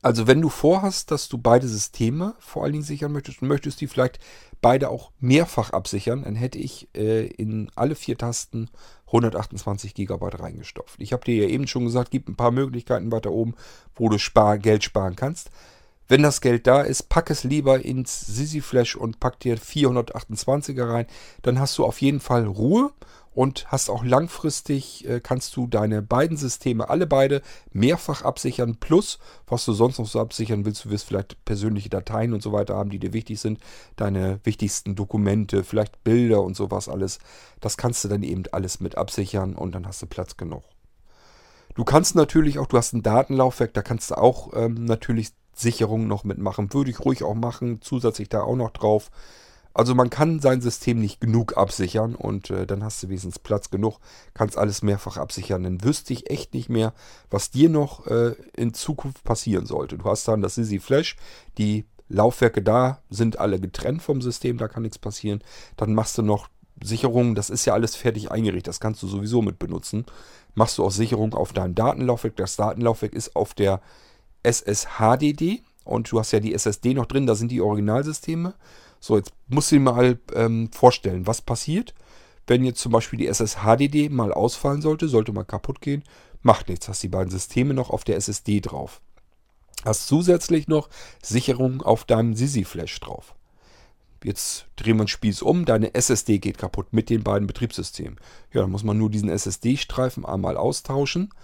Also wenn du vorhast, dass du beide Systeme vor allen Dingen sichern möchtest und möchtest die vielleicht beide auch mehrfach absichern, dann hätte ich äh, in alle vier Tasten 128 GB reingestopft. Ich habe dir ja eben schon gesagt, gibt ein paar Möglichkeiten weiter oben, wo du spar Geld sparen kannst. Wenn das Geld da ist, pack es lieber ins Sisi Flash und pack dir 428er rein. Dann hast du auf jeden Fall Ruhe und hast auch langfristig, äh, kannst du deine beiden Systeme, alle beide, mehrfach absichern. Plus, was du sonst noch so absichern willst, du wirst vielleicht persönliche Dateien und so weiter haben, die dir wichtig sind. Deine wichtigsten Dokumente, vielleicht Bilder und sowas alles. Das kannst du dann eben alles mit absichern und dann hast du Platz genug. Du kannst natürlich auch, du hast ein Datenlaufwerk, da kannst du auch ähm, natürlich Sicherungen noch mitmachen. Würde ich ruhig auch machen, zusätzlich da auch noch drauf. Also man kann sein System nicht genug absichern und äh, dann hast du wenigstens Platz genug, kannst alles mehrfach absichern. Dann wüsste ich echt nicht mehr, was dir noch äh, in Zukunft passieren sollte. Du hast dann das Sisi Flash, die Laufwerke da sind alle getrennt vom System, da kann nichts passieren. Dann machst du noch Sicherungen, das ist ja alles fertig eingerichtet, das kannst du sowieso mit benutzen. Machst du auch Sicherung auf deinem Datenlaufwerk. Das Datenlaufwerk ist auf der SSHDD und du hast ja die SSD noch drin, da sind die Originalsysteme. So, jetzt du dir mal ähm, vorstellen, was passiert, wenn jetzt zum Beispiel die SSHDD mal ausfallen sollte, sollte mal kaputt gehen. Macht nichts, hast die beiden Systeme noch auf der SSD drauf. Hast zusätzlich noch Sicherung auf deinem Sisi-Flash drauf. Jetzt drehen wir den Spieß um, deine SSD geht kaputt mit den beiden Betriebssystemen. Ja, dann muss man nur diesen SSD-Streifen einmal austauschen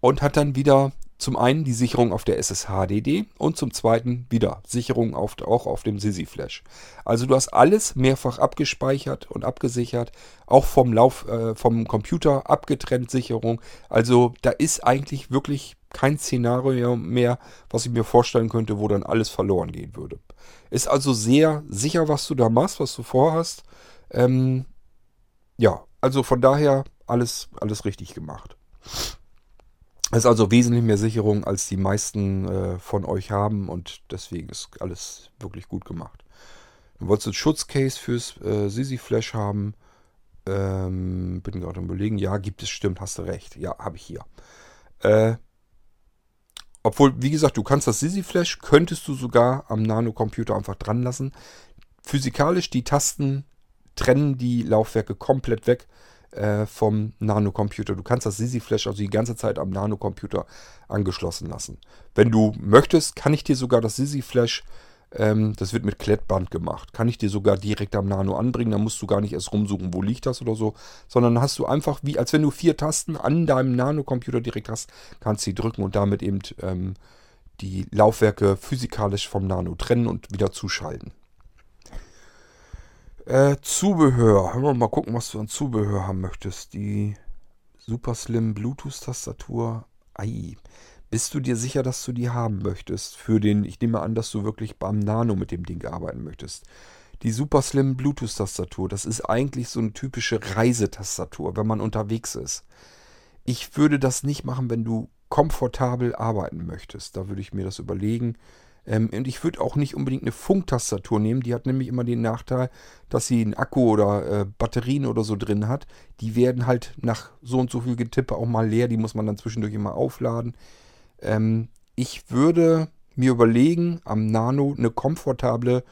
und hat dann wieder zum einen die Sicherung auf der SSHDD und zum zweiten wieder Sicherung auf, auch auf dem Sisi Flash. Also du hast alles mehrfach abgespeichert und abgesichert, auch vom Lauf äh, vom Computer abgetrennt Sicherung. Also da ist eigentlich wirklich kein Szenario mehr, was ich mir vorstellen könnte, wo dann alles verloren gehen würde. Ist also sehr sicher, was du da machst, was du vorhast. Ähm, ja, also von daher alles alles richtig gemacht. Es ist also wesentlich mehr Sicherung, als die meisten äh, von euch haben und deswegen ist alles wirklich gut gemacht. Du wolltest ein Schutzcase fürs äh, Sisi Flash haben. Ähm, bin gerade am überlegen. Ja, gibt es, stimmt, hast du recht. Ja, habe ich hier. Äh, obwohl, wie gesagt, du kannst das Sisi Flash, könntest du sogar am Nano-Computer einfach dran lassen. Physikalisch, die Tasten trennen die Laufwerke komplett weg äh, vom Nanocomputer. Du kannst das Sisi Flash also die ganze Zeit am Nanocomputer angeschlossen lassen. Wenn du möchtest, kann ich dir sogar das Sisi Flash, ähm, das wird mit Klettband gemacht, kann ich dir sogar direkt am Nano anbringen. Da musst du gar nicht erst rumsuchen, wo liegt das oder so, sondern hast du einfach, wie als wenn du vier Tasten an deinem Nanocomputer direkt hast, kannst du sie drücken und damit eben ähm, die Laufwerke physikalisch vom Nano trennen und wieder zuschalten. Äh, Zubehör. Hören wir mal gucken, was du an Zubehör haben möchtest. Die Super Slim Bluetooth-Tastatur. Ei. Bist du dir sicher, dass du die haben möchtest? Für den, ich nehme an, dass du wirklich beim Nano mit dem Ding arbeiten möchtest. Die Super Slim Bluetooth-Tastatur, das ist eigentlich so eine typische Reisetastatur, wenn man unterwegs ist. Ich würde das nicht machen, wenn du komfortabel arbeiten möchtest. Da würde ich mir das überlegen. Ähm, und ich würde auch nicht unbedingt eine Funktastatur nehmen. Die hat nämlich immer den Nachteil, dass sie einen Akku oder äh, Batterien oder so drin hat. Die werden halt nach so und so viel Getippe auch mal leer. Die muss man dann zwischendurch immer aufladen. Ähm, ich würde mir überlegen, am Nano eine komfortable,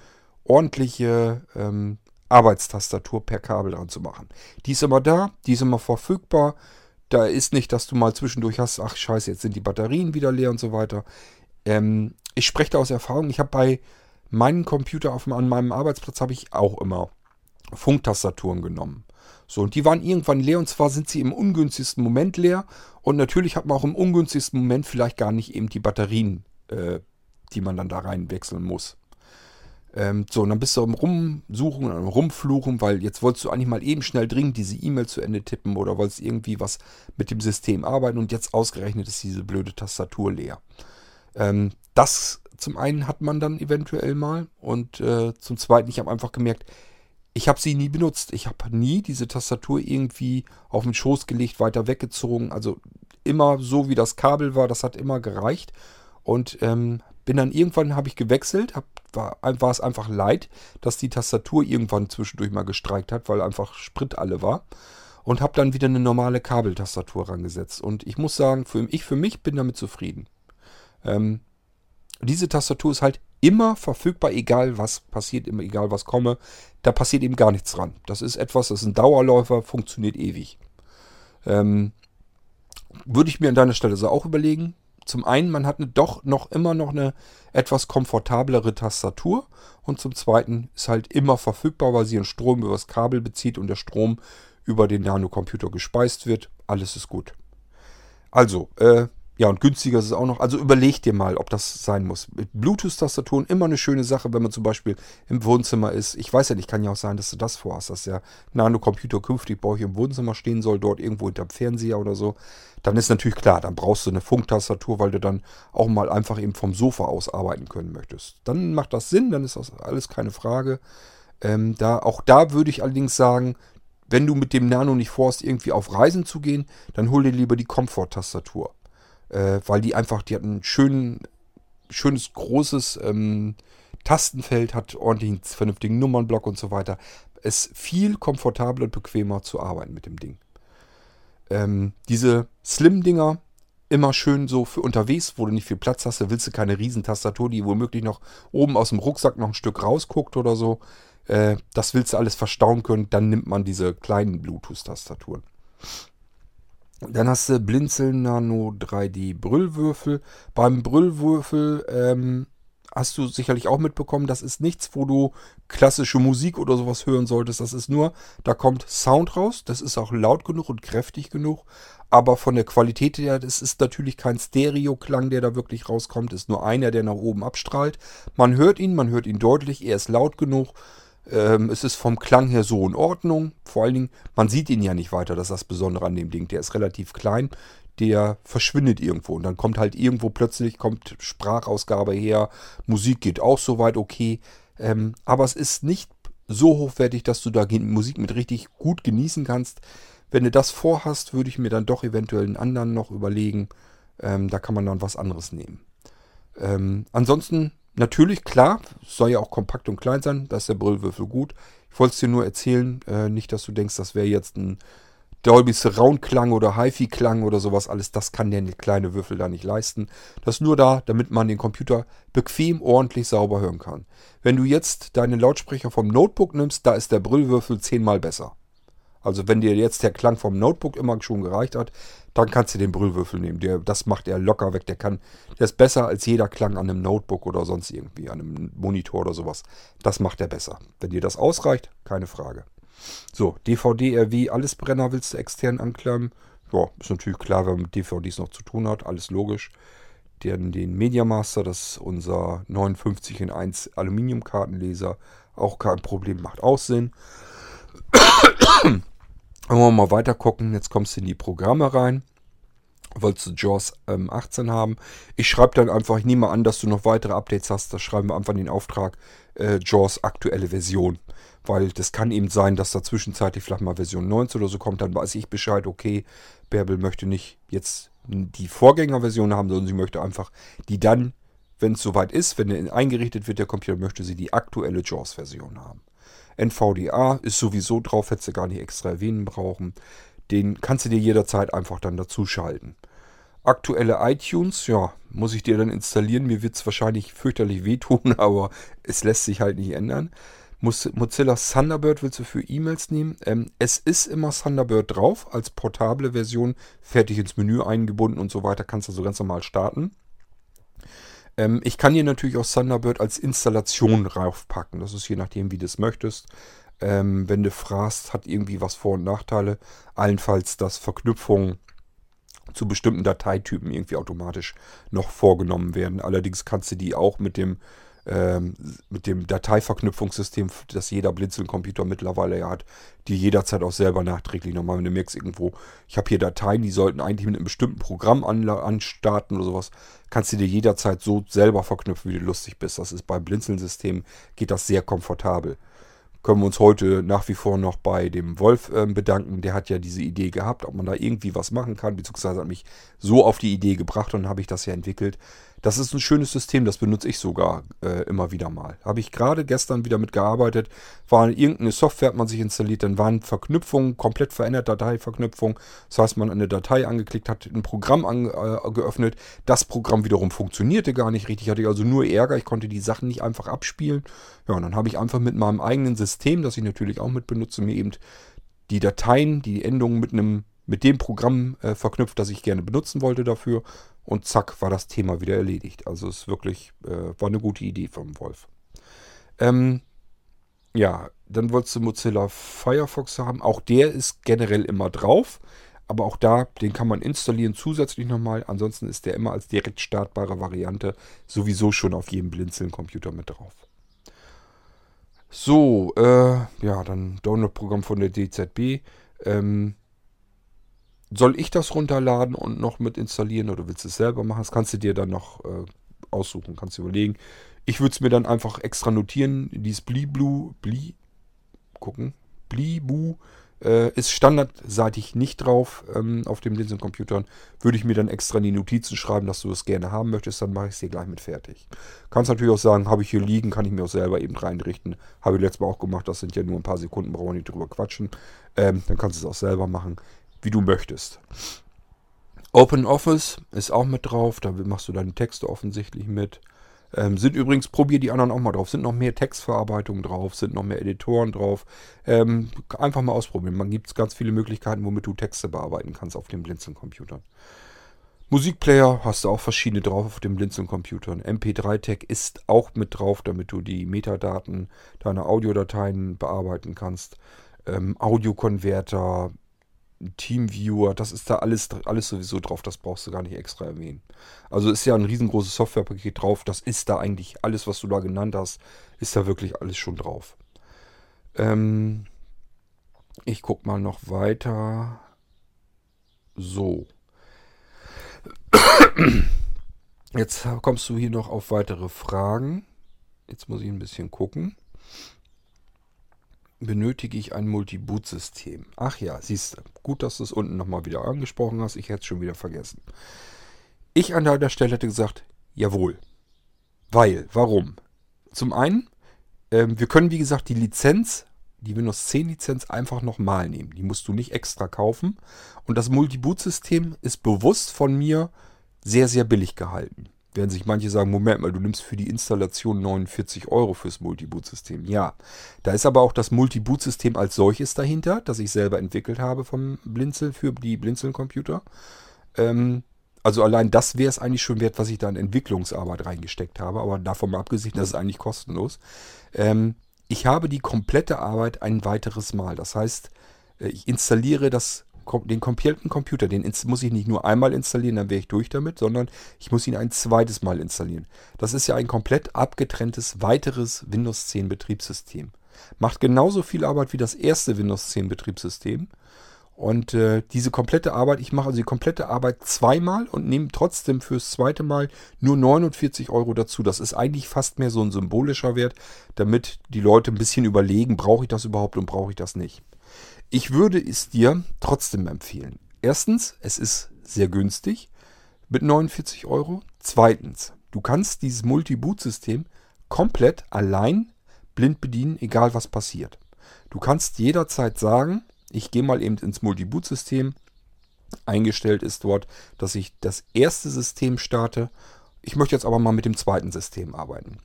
ordentliche ähm, Arbeitstastatur per Kabel dran zu machen. Die ist immer da, die ist immer verfügbar. Da ist nicht, dass du mal zwischendurch hast, ach scheiße, jetzt sind die Batterien wieder leer und so weiter. Ähm, ich spreche da aus Erfahrung. Ich habe bei meinem Computer auf, an meinem Arbeitsplatz habe ich auch immer Funktastaturen genommen. So, und die waren irgendwann leer und zwar sind sie im ungünstigsten Moment leer. Und natürlich hat man auch im ungünstigsten Moment vielleicht gar nicht eben die Batterien, äh, die man dann da reinwechseln muss. Ähm, so, und dann bist du am Rumsuchen und am Rumfluchen, weil jetzt wolltest du eigentlich mal eben schnell dringend diese E-Mail zu Ende tippen oder wolltest irgendwie was mit dem System arbeiten und jetzt ausgerechnet ist diese blöde Tastatur leer. Ähm, das zum einen hat man dann eventuell mal und äh, zum zweiten, ich habe einfach gemerkt, ich habe sie nie benutzt. Ich habe nie diese Tastatur irgendwie auf den Schoß gelegt, weiter weggezogen. Also immer so, wie das Kabel war, das hat immer gereicht. Und ähm, bin dann irgendwann, habe ich gewechselt, hab, war, war es einfach leid, dass die Tastatur irgendwann zwischendurch mal gestreikt hat, weil einfach Sprit alle war. Und habe dann wieder eine normale Kabeltastatur rangesetzt. Und ich muss sagen, für, ich für mich bin damit zufrieden. Ähm, diese Tastatur ist halt immer verfügbar, egal was passiert, egal was komme. Da passiert eben gar nichts dran. Das ist etwas, das ist ein Dauerläufer, funktioniert ewig. Ähm, würde ich mir an deiner Stelle so auch überlegen. Zum einen, man hat eine, doch noch immer noch eine etwas komfortablere Tastatur und zum zweiten ist halt immer verfügbar, weil sie ihren Strom über das Kabel bezieht und der Strom über den Nanocomputer gespeist wird. Alles ist gut. Also, äh, ja, und günstiger ist es auch noch. Also überleg dir mal, ob das sein muss. Bluetooth-Tastaturen immer eine schöne Sache, wenn man zum Beispiel im Wohnzimmer ist. Ich weiß ja nicht, kann ja auch sein, dass du das vorhast, dass der Nano-Computer künftig bei euch im Wohnzimmer stehen soll, dort irgendwo hinterm Fernseher oder so. Dann ist natürlich klar, dann brauchst du eine Funktastatur, weil du dann auch mal einfach eben vom Sofa aus arbeiten können möchtest. Dann macht das Sinn, dann ist das alles keine Frage. Ähm, da, auch da würde ich allerdings sagen, wenn du mit dem Nano nicht vorhast, irgendwie auf Reisen zu gehen, dann hol dir lieber die Komfort-Tastatur äh, weil die einfach, die hat ein schön, schönes, großes ähm, Tastenfeld, hat ordentlichen, vernünftigen Nummernblock und so weiter. Es ist viel komfortabler und bequemer zu arbeiten mit dem Ding. Ähm, diese Slim-Dinger, immer schön so für unterwegs, wo du nicht viel Platz hast, da willst du keine Riesentastatur, die womöglich noch oben aus dem Rucksack noch ein Stück rausguckt oder so. Äh, das willst du alles verstauen können, dann nimmt man diese kleinen Bluetooth-Tastaturen. Dann hast du Blinzeln Nano 3D Brüllwürfel. Beim Brüllwürfel ähm, hast du sicherlich auch mitbekommen, das ist nichts, wo du klassische Musik oder sowas hören solltest. Das ist nur, da kommt Sound raus. Das ist auch laut genug und kräftig genug. Aber von der Qualität her, das ist natürlich kein Stereo-Klang, der da wirklich rauskommt. Ist nur einer, der nach oben abstrahlt. Man hört ihn, man hört ihn deutlich. Er ist laut genug. Ähm, es ist vom Klang her so in Ordnung. Vor allen Dingen, man sieht ihn ja nicht weiter. Das ist das Besondere an dem Ding. Der ist relativ klein. Der verschwindet irgendwo. Und dann kommt halt irgendwo plötzlich kommt Sprachausgabe her. Musik geht auch soweit okay. Ähm, aber es ist nicht so hochwertig, dass du da Musik mit richtig gut genießen kannst. Wenn du das vorhast, würde ich mir dann doch eventuell einen anderen noch überlegen. Ähm, da kann man dann was anderes nehmen. Ähm, ansonsten Natürlich, klar, soll ja auch kompakt und klein sein, da ist der Brillwürfel gut. Ich wollte es dir nur erzählen, äh, nicht, dass du denkst, das wäre jetzt ein Dolby Surround Klang oder HiFi Klang oder sowas alles. Das kann der kleine Würfel da nicht leisten. Das ist nur da, damit man den Computer bequem, ordentlich, sauber hören kann. Wenn du jetzt deinen Lautsprecher vom Notebook nimmst, da ist der Brillwürfel zehnmal besser. Also wenn dir jetzt der Klang vom Notebook immer schon gereicht hat, dann kannst du den Brüllwürfel nehmen. Der, das macht er locker weg. Der kann, der ist besser als jeder Klang an einem Notebook oder sonst irgendwie, an einem Monitor oder sowas. Das macht er besser. Wenn dir das ausreicht, keine Frage. So, DVD, RW, alles Brenner willst du extern anklemmen. Ja, ist natürlich klar, wenn man mit DVDs noch zu tun hat, alles logisch. Den, den Media Master, das ist unser 59 in 1 Aluminiumkartenleser, auch kein Problem, macht Aussehen. Wollen wir mal weiter gucken. Jetzt kommst du in die Programme rein. Wolltest du JAWS ähm, 18 haben? Ich schreibe dann einfach, ich nehme an, dass du noch weitere Updates hast. Da schreiben wir einfach in den Auftrag äh, JAWS aktuelle Version. Weil das kann eben sein, dass da zwischenzeitlich vielleicht mal Version 19 oder so kommt. Dann weiß ich Bescheid, okay, Bärbel möchte nicht jetzt die Vorgängerversion haben, sondern sie möchte einfach die dann, wenn es soweit ist, wenn er eingerichtet wird, der Computer, möchte sie die aktuelle JAWS-Version haben. NVDA ist sowieso drauf, hättest du gar nicht extra erwähnen brauchen. Den kannst du dir jederzeit einfach dann dazu schalten. Aktuelle iTunes, ja, muss ich dir dann installieren. Mir wird es wahrscheinlich fürchterlich wehtun, aber es lässt sich halt nicht ändern. Mozilla Thunderbird willst du für E-Mails nehmen? Ähm, es ist immer Thunderbird drauf, als portable Version, fertig ins Menü eingebunden und so weiter, kannst du so ganz normal starten. Ähm, ich kann hier natürlich auch Thunderbird als Installation draufpacken. Das ist je nachdem, wie du es möchtest. Ähm, wenn du fragst, hat irgendwie was Vor- und Nachteile. Allenfalls, dass Verknüpfungen zu bestimmten Dateitypen irgendwie automatisch noch vorgenommen werden. Allerdings kannst du die auch mit dem ähm, mit dem Dateiverknüpfungssystem, das jeder Blinzeln-Computer mittlerweile hat, die jederzeit auch selber nachträglich nochmal, wenn du merkst irgendwo, ich habe hier Dateien, die sollten eigentlich mit einem bestimmten Programm anstarten oder sowas, kannst du dir jederzeit so selber verknüpfen, wie du lustig bist. Das ist beim Blinzeln-System, geht das sehr komfortabel können wir uns heute nach wie vor noch bei dem Wolf äh, bedanken. Der hat ja diese Idee gehabt, ob man da irgendwie was machen kann, beziehungsweise hat mich so auf die Idee gebracht und habe ich das ja entwickelt Das ist ein schönes System, das benutze ich sogar äh, immer wieder mal. Habe ich gerade gestern wieder mitgearbeitet, war irgendeine Software, hat man sich installiert, dann waren Verknüpfungen, komplett verändert Dateiverknüpfung. Das heißt, man eine Datei angeklickt hat, ein Programm an, äh, geöffnet. Das Programm wiederum funktionierte gar nicht richtig, hatte ich also nur Ärger, ich konnte die Sachen nicht einfach abspielen. Ja, und dann habe ich einfach mit meinem eigenen System, das ich natürlich auch mit benutze, mir eben die Dateien, die Endungen mit einem mit dem Programm äh, verknüpft, das ich gerne benutzen wollte dafür. Und zack, war das Thema wieder erledigt. Also es wirklich, äh, war eine gute Idee vom Wolf. Ähm, ja, dann wolltest du Mozilla Firefox haben. Auch der ist generell immer drauf. Aber auch da, den kann man installieren zusätzlich nochmal. Ansonsten ist der immer als direkt startbare Variante sowieso schon auf jedem Blinzeln-Computer mit drauf. So, äh, ja, dann Download-Programm von der DZB. Ähm, soll ich das runterladen und noch mit installieren oder willst du es selber machen? Das kannst du dir dann noch äh, aussuchen, kannst du überlegen. Ich würde es mir dann einfach extra notieren. Dieses Bliblu, Bli, gucken, Blibu äh, ist standardseitig nicht drauf ähm, auf dem Linsencomputern. Würde ich mir dann extra in die Notizen schreiben, dass du es gerne haben möchtest, dann mache ich es dir gleich mit fertig. Kannst natürlich auch sagen, habe ich hier liegen, kann ich mir auch selber eben reinrichten. Habe ich letztes Mal auch gemacht, das sind ja nur ein paar Sekunden, brauchen wir nicht drüber quatschen. Ähm, dann kannst du es auch selber machen wie du möchtest. Open Office ist auch mit drauf, da machst du deine Texte offensichtlich mit. Ähm, sind übrigens, probier die anderen auch mal drauf. Sind noch mehr Textverarbeitungen drauf, sind noch mehr Editoren drauf. Ähm, einfach mal ausprobieren. Man gibt ganz viele Möglichkeiten, womit du Texte bearbeiten kannst auf dem Blinzeln-Computern. Musikplayer hast du auch verschiedene drauf auf dem Blinzeln-Computern. MP3-Tag ist auch mit drauf, damit du die Metadaten deiner Audiodateien bearbeiten kannst. Ähm, Audiokonverter, Teamviewer, das ist da alles, alles sowieso drauf, das brauchst du gar nicht extra erwähnen. Also ist ja ein riesengroßes Softwarepaket drauf, das ist da eigentlich alles, was du da genannt hast, ist da wirklich alles schon drauf. Ähm, ich guck mal noch weiter. So. Jetzt kommst du hier noch auf weitere Fragen. Jetzt muss ich ein bisschen gucken benötige ich ein Multi-Boot-System. Ach ja, siehst du. Gut, dass du es unten nochmal wieder angesprochen hast. Ich hätte es schon wieder vergessen. Ich an deiner Stelle hätte gesagt, jawohl. Weil, warum? Zum einen, ähm, wir können wie gesagt die Lizenz, die Windows 10 Lizenz einfach nochmal nehmen. Die musst du nicht extra kaufen. Und das Multi-Boot-System ist bewusst von mir sehr, sehr billig gehalten werden sich manche sagen, Moment mal, du nimmst für die Installation 49 Euro fürs Multiboot-System. Ja, da ist aber auch das Multiboot-System als solches dahinter, das ich selber entwickelt habe vom Blinzeln für die Blinzeln-Computer. Ähm, also allein das wäre es eigentlich schon wert, was ich da in Entwicklungsarbeit reingesteckt habe, aber davon mal abgesehen, das ist eigentlich kostenlos. Ähm, ich habe die komplette Arbeit ein weiteres Mal. Das heißt, äh, ich installiere das den kompletten Computer, den muss ich nicht nur einmal installieren, dann wäre ich durch damit, sondern ich muss ihn ein zweites Mal installieren. Das ist ja ein komplett abgetrenntes weiteres Windows 10 Betriebssystem. Macht genauso viel Arbeit wie das erste Windows 10 Betriebssystem. Und äh, diese komplette Arbeit, ich mache also die komplette Arbeit zweimal und nehme trotzdem fürs zweite Mal nur 49 Euro dazu. Das ist eigentlich fast mehr so ein symbolischer Wert, damit die Leute ein bisschen überlegen, brauche ich das überhaupt und brauche ich das nicht. Ich würde es dir trotzdem empfehlen. Erstens, es ist sehr günstig mit 49 Euro. Zweitens, du kannst dieses Multi-Boot-System komplett allein blind bedienen, egal was passiert. Du kannst jederzeit sagen, ich gehe mal eben ins Multi-Boot-System. Eingestellt ist dort, dass ich das erste System starte. Ich möchte jetzt aber mal mit dem zweiten System arbeiten.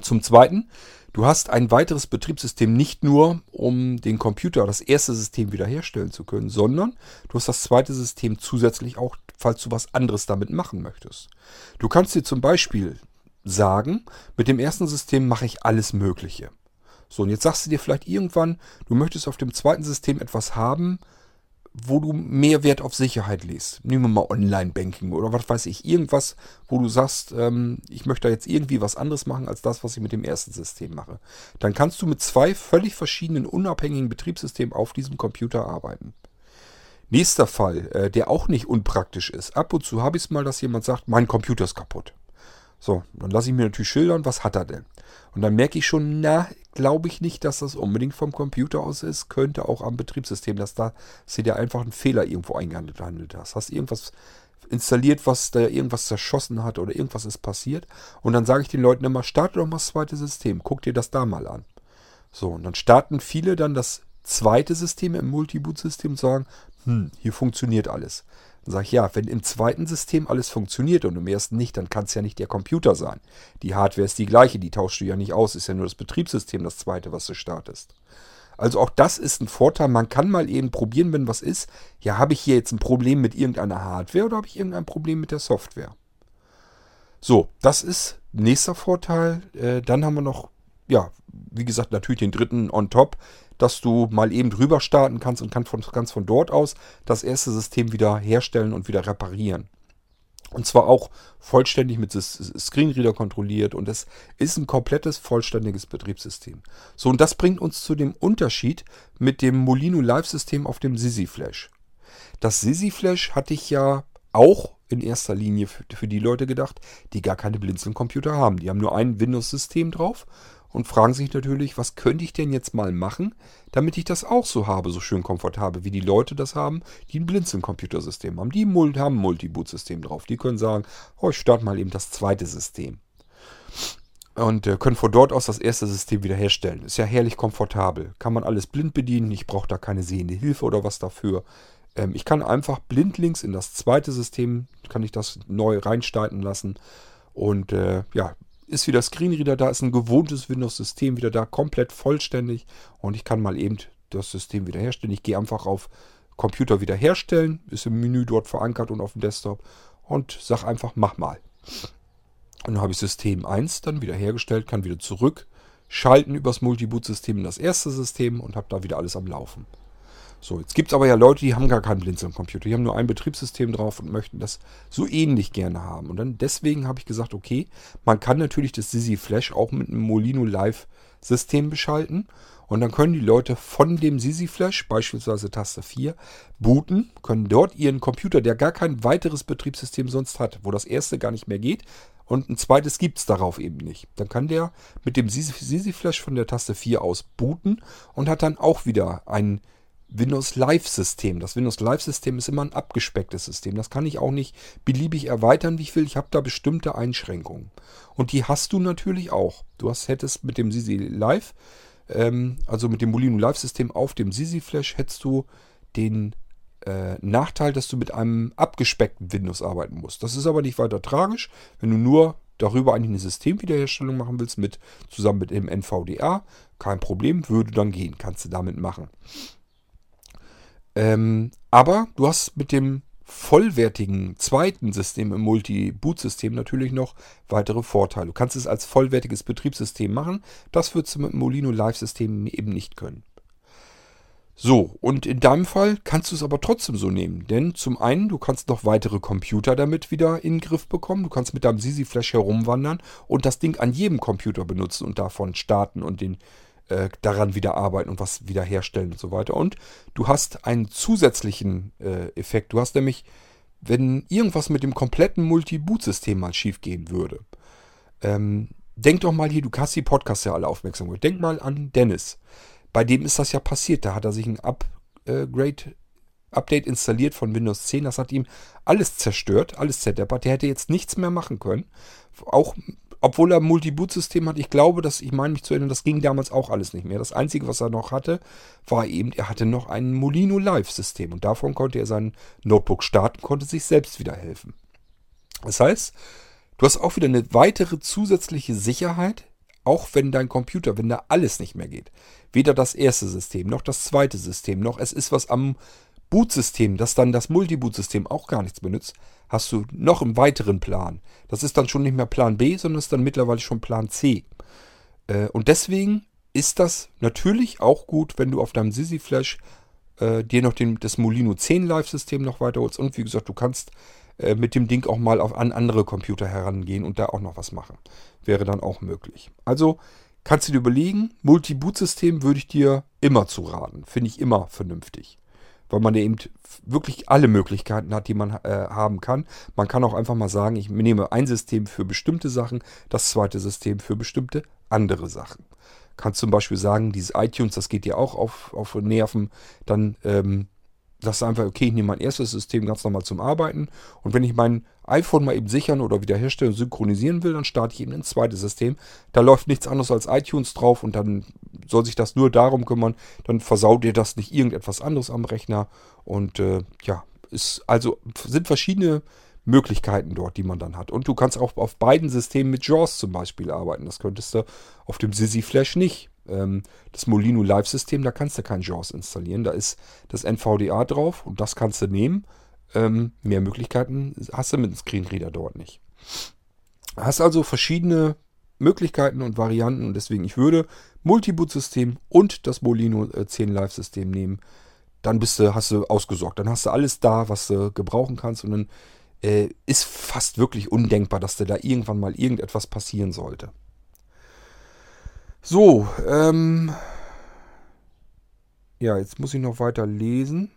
Zum Zweiten, du hast ein weiteres Betriebssystem nicht nur, um den Computer, das erste System wiederherstellen zu können, sondern du hast das zweite System zusätzlich auch, falls du was anderes damit machen möchtest. Du kannst dir zum Beispiel sagen, mit dem ersten System mache ich alles Mögliche. So, und jetzt sagst du dir vielleicht irgendwann, du möchtest auf dem zweiten System etwas haben, wo du mehr Wert auf Sicherheit legst. Nehmen wir mal Online-Banking oder was weiß ich. Irgendwas, wo du sagst, ähm, ich möchte jetzt irgendwie was anderes machen als das, was ich mit dem ersten System mache. Dann kannst du mit zwei völlig verschiedenen unabhängigen Betriebssystemen auf diesem Computer arbeiten. Nächster Fall, äh, der auch nicht unpraktisch ist. Ab und zu habe ich es mal, dass jemand sagt, mein Computer ist kaputt. So, dann lasse ich mir natürlich schildern, was hat er denn? Und dann merke ich schon, na, glaube ich nicht, dass das unbedingt vom Computer aus ist. Könnte auch am Betriebssystem, dass da sie dir einfach einen Fehler irgendwo eingehandelt hast. Hast irgendwas installiert, was da irgendwas zerschossen hat oder irgendwas ist passiert. Und dann sage ich den Leuten immer, starte doch mal das zweite System, guck dir das da mal an. So, und dann starten viele dann das zweite System im Multiboot-System und sagen, hm, hier funktioniert alles. Dann sage ich, ja, wenn im zweiten System alles funktioniert und im ersten nicht, dann kann es ja nicht der Computer sein. Die Hardware ist die gleiche, die tauschst du ja nicht aus, ist ja nur das Betriebssystem das zweite, was du startest. Also auch das ist ein Vorteil. Man kann mal eben probieren, wenn was ist. Ja, habe ich hier jetzt ein Problem mit irgendeiner Hardware oder habe ich irgendein Problem mit der Software? So, das ist nächster Vorteil. Äh, dann haben wir noch, ja, wie gesagt, natürlich den dritten on top dass du mal eben drüber starten kannst und kannst von, kannst von dort aus das erste System wieder herstellen und wieder reparieren. Und zwar auch vollständig mit Screenreader kontrolliert und es ist ein komplettes, vollständiges Betriebssystem. So, und das bringt uns zu dem Unterschied mit dem Molino Live-System auf dem Sisi Flash. Das Sisi Flash hatte ich ja auch in erster Linie für, für die Leute gedacht, die gar keine Blinzeln-Computer haben. Die haben nur ein Windows-System drauf und fragen sich natürlich, was könnte ich denn jetzt mal machen, damit ich das auch so habe, so schön komfortabel, wie die Leute das haben, die ein Blinzeln-Computersystem haben. Die haben ein Multiboot-System drauf. Die können sagen, oh, ich starte mal eben das zweite System. Und äh, können von dort aus das erste System wiederherstellen. Ist ja herrlich komfortabel. Kann man alles blind bedienen. Ich brauche da keine sehende Hilfe oder was dafür. Ähm, ich kann einfach blindlings in das zweite System, kann ich das neu reinstarten lassen. Und äh, ja, ist wieder Screenreader da, ist ein gewohntes Windows-System wieder da, komplett vollständig. Und ich kann mal eben das System wiederherstellen. Ich gehe einfach auf Computer wiederherstellen, ist im Menü dort verankert und auf dem Desktop und sage einfach, mach mal. Und dann habe ich System 1 dann wiederhergestellt, kann wieder zurückschalten übers Multiboot-System in das erste System und habe da wieder alles am Laufen. So, jetzt gibt es aber ja Leute, die haben gar keinen Blinzeln-Computer. Die haben nur ein Betriebssystem drauf und möchten das so ähnlich gerne haben. Und dann deswegen habe ich gesagt, okay, man kann natürlich das Sisi Flash auch mit einem Molino Live System beschalten. Und dann können die Leute von dem Sisi Flash, beispielsweise Taste 4, booten, können dort ihren Computer, der gar kein weiteres Betriebssystem sonst hat, wo das erste gar nicht mehr geht, und ein zweites gibt es darauf eben nicht. Dann kann der mit dem Sisi Flash von der Taste 4 aus booten und hat dann auch wieder ein Windows Live System. Das Windows Live System ist immer ein abgespecktes System. Das kann ich auch nicht beliebig erweitern, wie ich will. Ich habe da bestimmte Einschränkungen. Und die hast du natürlich auch. Du hast, hättest mit dem Sisi Live, ähm, also mit dem Molino Live System auf dem Sisi Flash, hättest du den äh, Nachteil, dass du mit einem abgespeckten Windows arbeiten musst. Das ist aber nicht weiter tragisch, wenn du nur darüber eigentlich eine Systemwiederherstellung machen willst, mit, zusammen mit dem NVDA, kein Problem, würde dann gehen, kannst du damit machen. Ähm, aber du hast mit dem vollwertigen zweiten System im Multi-Boot-System natürlich noch weitere Vorteile. Du kannst es als vollwertiges Betriebssystem machen. Das würdest du mit dem Molino Live-System eben nicht können. So, und in deinem Fall kannst du es aber trotzdem so nehmen. Denn zum einen, du kannst noch weitere Computer damit wieder in den Griff bekommen. Du kannst mit deinem Sisi Flash herumwandern und das Ding an jedem Computer benutzen und davon starten und den äh, daran wieder arbeiten und was wiederherstellen und so weiter. Und du hast einen zusätzlichen äh, Effekt. Du hast nämlich, wenn irgendwas mit dem kompletten Multi-Boot-System mal schief gehen würde, ähm, denk doch mal hier, du hast die Podcasts ja alle aufmerksam gemacht. Denk mal an Dennis. Bei dem ist das ja passiert. Da hat er sich ein Upgrade Update installiert von Windows 10. Das hat ihm alles zerstört, alles zerdeppert. Der hätte jetzt nichts mehr machen können. Auch obwohl er ein Multi-Boot-System hat, ich glaube, dass, ich meine mich zu erinnern, das ging damals auch alles nicht mehr. Das Einzige, was er noch hatte, war eben, er hatte noch ein Molino Live-System und davon konnte er sein Notebook starten, konnte sich selbst wieder helfen. Das heißt, du hast auch wieder eine weitere zusätzliche Sicherheit, auch wenn dein Computer, wenn da alles nicht mehr geht. Weder das erste System, noch das zweite System, noch es ist was am Bootsystem, das dann das Multi-Boot-System auch gar nichts benutzt, hast du noch einen weiteren Plan. Das ist dann schon nicht mehr Plan B, sondern ist dann mittlerweile schon Plan C. Äh, und deswegen ist das natürlich auch gut, wenn du auf deinem Sisi Flash äh, dir noch den, das Molino 10 Live-System noch weiterholst. Und wie gesagt, du kannst äh, mit dem Ding auch mal auf, an andere Computer herangehen und da auch noch was machen. Wäre dann auch möglich. Also kannst du dir überlegen, Multi-Boot-System würde ich dir immer zu raten. Finde ich immer vernünftig weil man eben wirklich alle Möglichkeiten hat, die man äh, haben kann. Man kann auch einfach mal sagen, ich nehme ein System für bestimmte Sachen, das zweite System für bestimmte andere Sachen. Kannst zum Beispiel sagen, dieses iTunes, das geht dir auch auf, auf Nerven, dann ähm, sagst du einfach, okay, ich nehme mein erstes System ganz normal zum Arbeiten. Und wenn ich mein iPhone mal eben sichern oder wiederherstellen und synchronisieren will, dann starte ich eben ein zweites System. Da läuft nichts anderes als iTunes drauf und dann soll sich das nur darum kümmern. Dann versaut ihr das nicht irgendetwas anderes am Rechner. Und äh, ja, ist also sind verschiedene Möglichkeiten dort, die man dann hat. Und du kannst auch auf beiden Systemen mit JAWS zum Beispiel arbeiten. Das könntest du auf dem Sisi Flash nicht. Ähm, das Molino Live-System, da kannst du kein JAWS installieren. Da ist das NVDA drauf und das kannst du nehmen. Ähm, mehr Möglichkeiten hast du mit dem Screenreader dort nicht. Hast also verschiedene Möglichkeiten und Varianten und deswegen ich würde Multiboot-System und das Molino 10 äh, Live-System nehmen. Dann bist du, hast du ausgesorgt. Dann hast du alles da, was du gebrauchen kannst und dann äh, ist fast wirklich undenkbar, dass da irgendwann mal irgendetwas passieren sollte. So, ähm, ja, jetzt muss ich noch weiter lesen.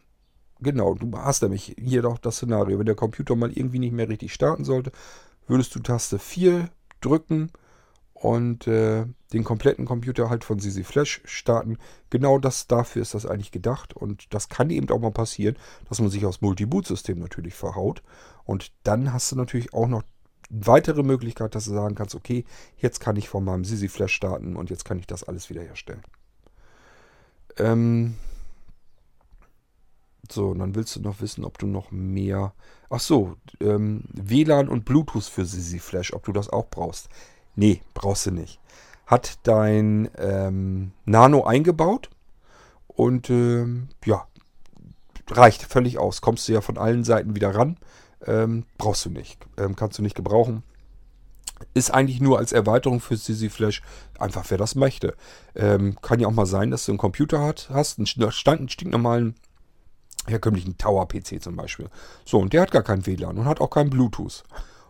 Genau, du hast nämlich hier doch das Szenario. Wenn der Computer mal irgendwie nicht mehr richtig starten sollte, würdest du Taste 4 drücken und äh, den kompletten Computer halt von Sisi Flash starten. Genau das dafür ist das eigentlich gedacht und das kann eben auch mal passieren, dass man sich aufs Multi-Boot-System natürlich verhaut und dann hast du natürlich auch noch weitere Möglichkeit, dass du sagen kannst, okay, jetzt kann ich von meinem Sisi Flash starten und jetzt kann ich das alles wiederherstellen. Ähm so, und dann willst du noch wissen, ob du noch mehr. Ach so, ähm, WLAN und Bluetooth für Sisi Flash, ob du das auch brauchst. Nee, brauchst du nicht. Hat dein ähm, Nano eingebaut und ähm, ja, reicht völlig aus. Kommst du ja von allen Seiten wieder ran. Ähm, brauchst du nicht. Ähm, kannst du nicht gebrauchen. Ist eigentlich nur als Erweiterung für CC Flash, einfach wer das möchte. Ähm, kann ja auch mal sein, dass du einen Computer hat, hast, einen, Stand, einen stinknormalen, herkömmlichen Tower-PC zum Beispiel. So, und der hat gar kein WLAN und hat auch kein Bluetooth.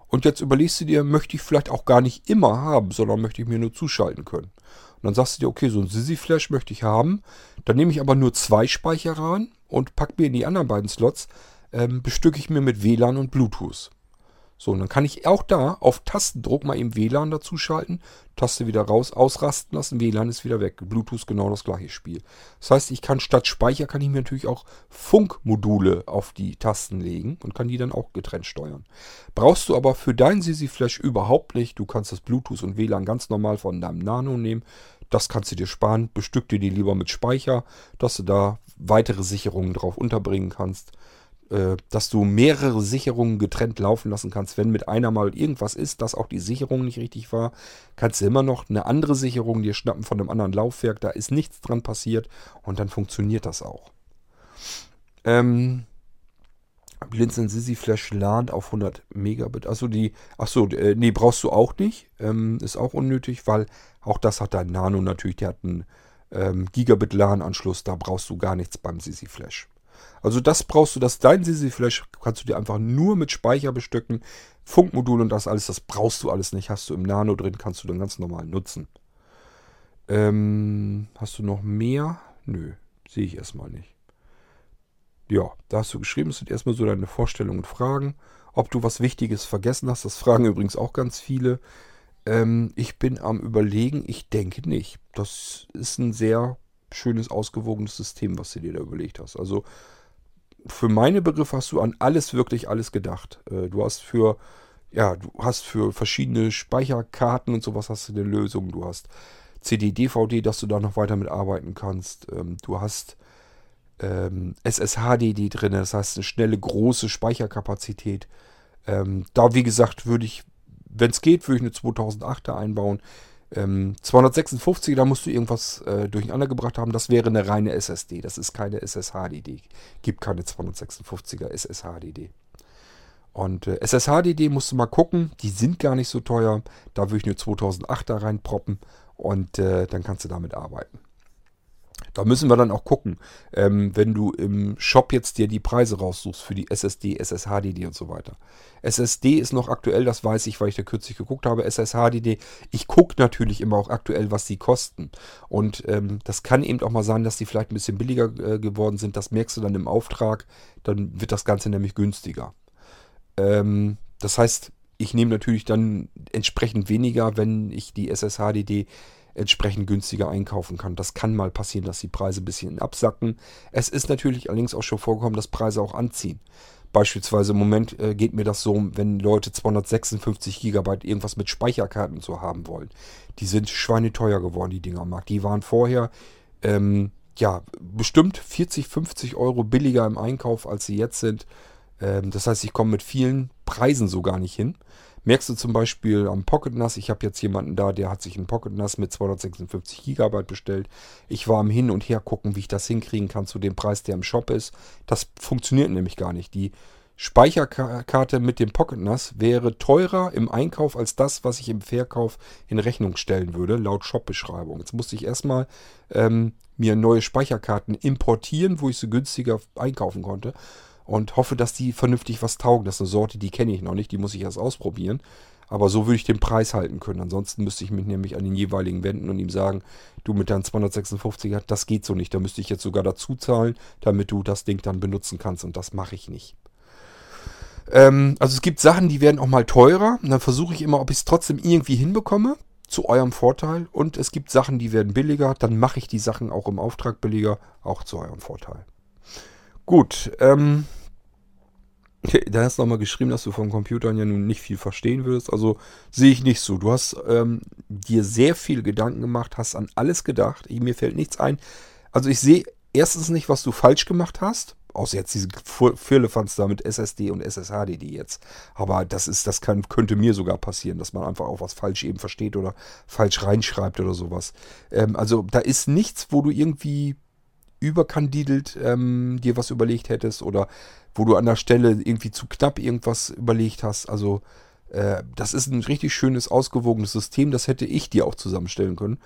Und jetzt überlegst du dir, möchte ich vielleicht auch gar nicht immer haben, sondern möchte ich mir nur zuschalten können. Und dann sagst du dir, okay, so ein Sisi Flash möchte ich haben. Dann nehme ich aber nur zwei Speicher ran und packe mir in die anderen beiden Slots ähm, bestücke ich mir mit WLAN und Bluetooth. So, und dann kann ich auch da auf Tastendruck mal eben WLAN dazuschalten, Taste wieder raus, ausrasten lassen, WLAN ist wieder weg. Bluetooth genau das gleiche Spiel. Das heißt, ich kann statt Speicher kann ich mir natürlich auch Funkmodule auf die Tasten legen und kann die dann auch getrennt steuern. Brauchst du aber für dein Sisi Flash überhaupt nicht. Du kannst das Bluetooth und WLAN ganz normal von deinem Nano nehmen. Das kannst du dir sparen. Bestück dir die lieber mit Speicher, dass du da weitere Sicherungen drauf unterbringen kannst. Äh, dass du mehrere Sicherungen getrennt laufen lassen kannst. Wenn mit einer mal irgendwas ist, dass auch die Sicherung nicht richtig war, kannst du immer noch eine andere Sicherung dir schnappen von einem anderen Laufwerk. Da ist nichts dran passiert und dann funktioniert das auch. Ähm, Blinzeln Sisi Flash LAN auf 100 Megabit. Achso, die, achso, äh, nee, brauchst du auch nicht. Ähm, ist auch unnötig, weil auch das hat dein Nano natürlich. Der hat einen ähm, Gigabit LAN-Anschluss. Da brauchst du gar nichts beim Sisi Flash. Also das brauchst du, das dein Sisi Flash kannst du dir einfach nur mit Speicher bestücken. Funkmodul und das alles, das brauchst du alles nicht. Hast du im Nano drin, kannst du dann ganz normal nutzen. Ähm, hast du noch mehr? Nö, sehe ich erstmal nicht. Ja, da hast du geschrieben, es sind erstmal so deine Vorstellungen und Fragen. Ob du was Wichtiges vergessen hast, das fragen übrigens auch ganz viele. Ähm, ich bin am Überlegen, ich denke nicht. Das ist ein sehr schönes, ausgewogenes System, was du dir da überlegt hast. Also für meine Begriffe hast du an alles wirklich alles gedacht. Äh, du hast für ja, du hast für verschiedene Speicherkarten und sowas hast du eine Lösung. Du hast CD, DVD, dass du da noch weiter mitarbeiten kannst. Ähm, du hast ähm, SSHDD drin, das heißt eine schnelle, große Speicherkapazität. Ähm, da, wie gesagt, würde ich, wenn es geht, würde ich eine 2008er einbauen. Ähm, 256, da musst du irgendwas äh, durcheinander gebracht haben. Das wäre eine reine SSD. Das ist keine SSHDD. Gibt keine 256er SSHDD. Und äh, SSHDD musst du mal gucken. Die sind gar nicht so teuer. Da würde ich eine 2008er reinproppen und äh, dann kannst du damit arbeiten. Da müssen wir dann auch gucken, ähm, wenn du im Shop jetzt dir die Preise raussuchst für die SSD, SSHDD und so weiter. SSD ist noch aktuell, das weiß ich, weil ich da kürzlich geguckt habe. SSHDD, ich gucke natürlich immer auch aktuell, was die kosten. Und ähm, das kann eben auch mal sein, dass die vielleicht ein bisschen billiger äh, geworden sind. Das merkst du dann im Auftrag. Dann wird das Ganze nämlich günstiger. Ähm, das heißt, ich nehme natürlich dann entsprechend weniger, wenn ich die SSHDD entsprechend günstiger einkaufen kann. Das kann mal passieren, dass die Preise ein bisschen absacken. Es ist natürlich allerdings auch schon vorgekommen, dass Preise auch anziehen. Beispielsweise im Moment äh, geht mir das so, wenn Leute 256 GB irgendwas mit Speicherkarten so haben wollen. Die sind schweineteuer geworden, die Dinger am Markt. Die waren vorher ähm, ja bestimmt 40, 50 Euro billiger im Einkauf, als sie jetzt sind. Ähm, das heißt, ich komme mit vielen Preisen so gar nicht hin. Merkst du zum Beispiel am Pocket NAS, ich habe jetzt jemanden da, der hat sich ein Pocket NAS mit 256 GB bestellt. Ich war am Hin und Her gucken, wie ich das hinkriegen kann zu dem Preis, der im Shop ist. Das funktioniert nämlich gar nicht. Die Speicherkarte mit dem Pocket NAS wäre teurer im Einkauf als das, was ich im Verkauf in Rechnung stellen würde, laut Shop-Beschreibung. Jetzt musste ich erstmal ähm, mir neue Speicherkarten importieren, wo ich sie günstiger einkaufen konnte und hoffe, dass die vernünftig was taugen. Das ist eine Sorte, die kenne ich noch nicht, die muss ich erst ausprobieren. Aber so würde ich den Preis halten können. Ansonsten müsste ich mich nämlich an den jeweiligen wenden und ihm sagen, du mit deinen 256er, das geht so nicht. Da müsste ich jetzt sogar dazu zahlen, damit du das Ding dann benutzen kannst. Und das mache ich nicht. Ähm, also es gibt Sachen, die werden auch mal teurer. Und dann versuche ich immer, ob ich es trotzdem irgendwie hinbekomme. Zu eurem Vorteil. Und es gibt Sachen, die werden billiger. Dann mache ich die Sachen auch im Auftrag billiger. Auch zu eurem Vorteil. Gut, ähm, da hast du nochmal geschrieben, dass du vom Computern ja nun nicht viel verstehen würdest. Also sehe ich nicht so. Du hast ähm, dir sehr viel Gedanken gemacht, hast an alles gedacht. Ich, mir fällt nichts ein. Also ich sehe erstens nicht, was du falsch gemacht hast. Außer jetzt diese Firlefanz da mit SSD und SSHD jetzt. Aber das ist, das kann, könnte mir sogar passieren, dass man einfach auch was falsch eben versteht oder falsch reinschreibt oder sowas. Ähm, also da ist nichts, wo du irgendwie überkandidelt ähm, dir was überlegt hättest oder wo du an der Stelle irgendwie zu knapp irgendwas überlegt hast. Also äh, das ist ein richtig schönes, ausgewogenes System. Das hätte ich dir auch zusammenstellen können.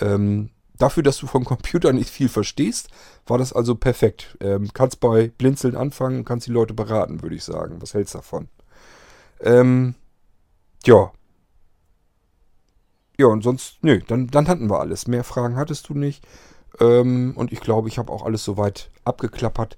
Ähm, dafür, dass du vom Computer nicht viel verstehst, war das also perfekt. Ähm, kannst bei Blinzeln anfangen, kannst die Leute beraten, würde ich sagen. Was hältst du davon? Ähm, ja. Ja, und sonst, nö, dann, dann hatten wir alles. Mehr Fragen hattest du nicht. Ähm, und ich glaube, ich habe auch alles soweit abgeklappert.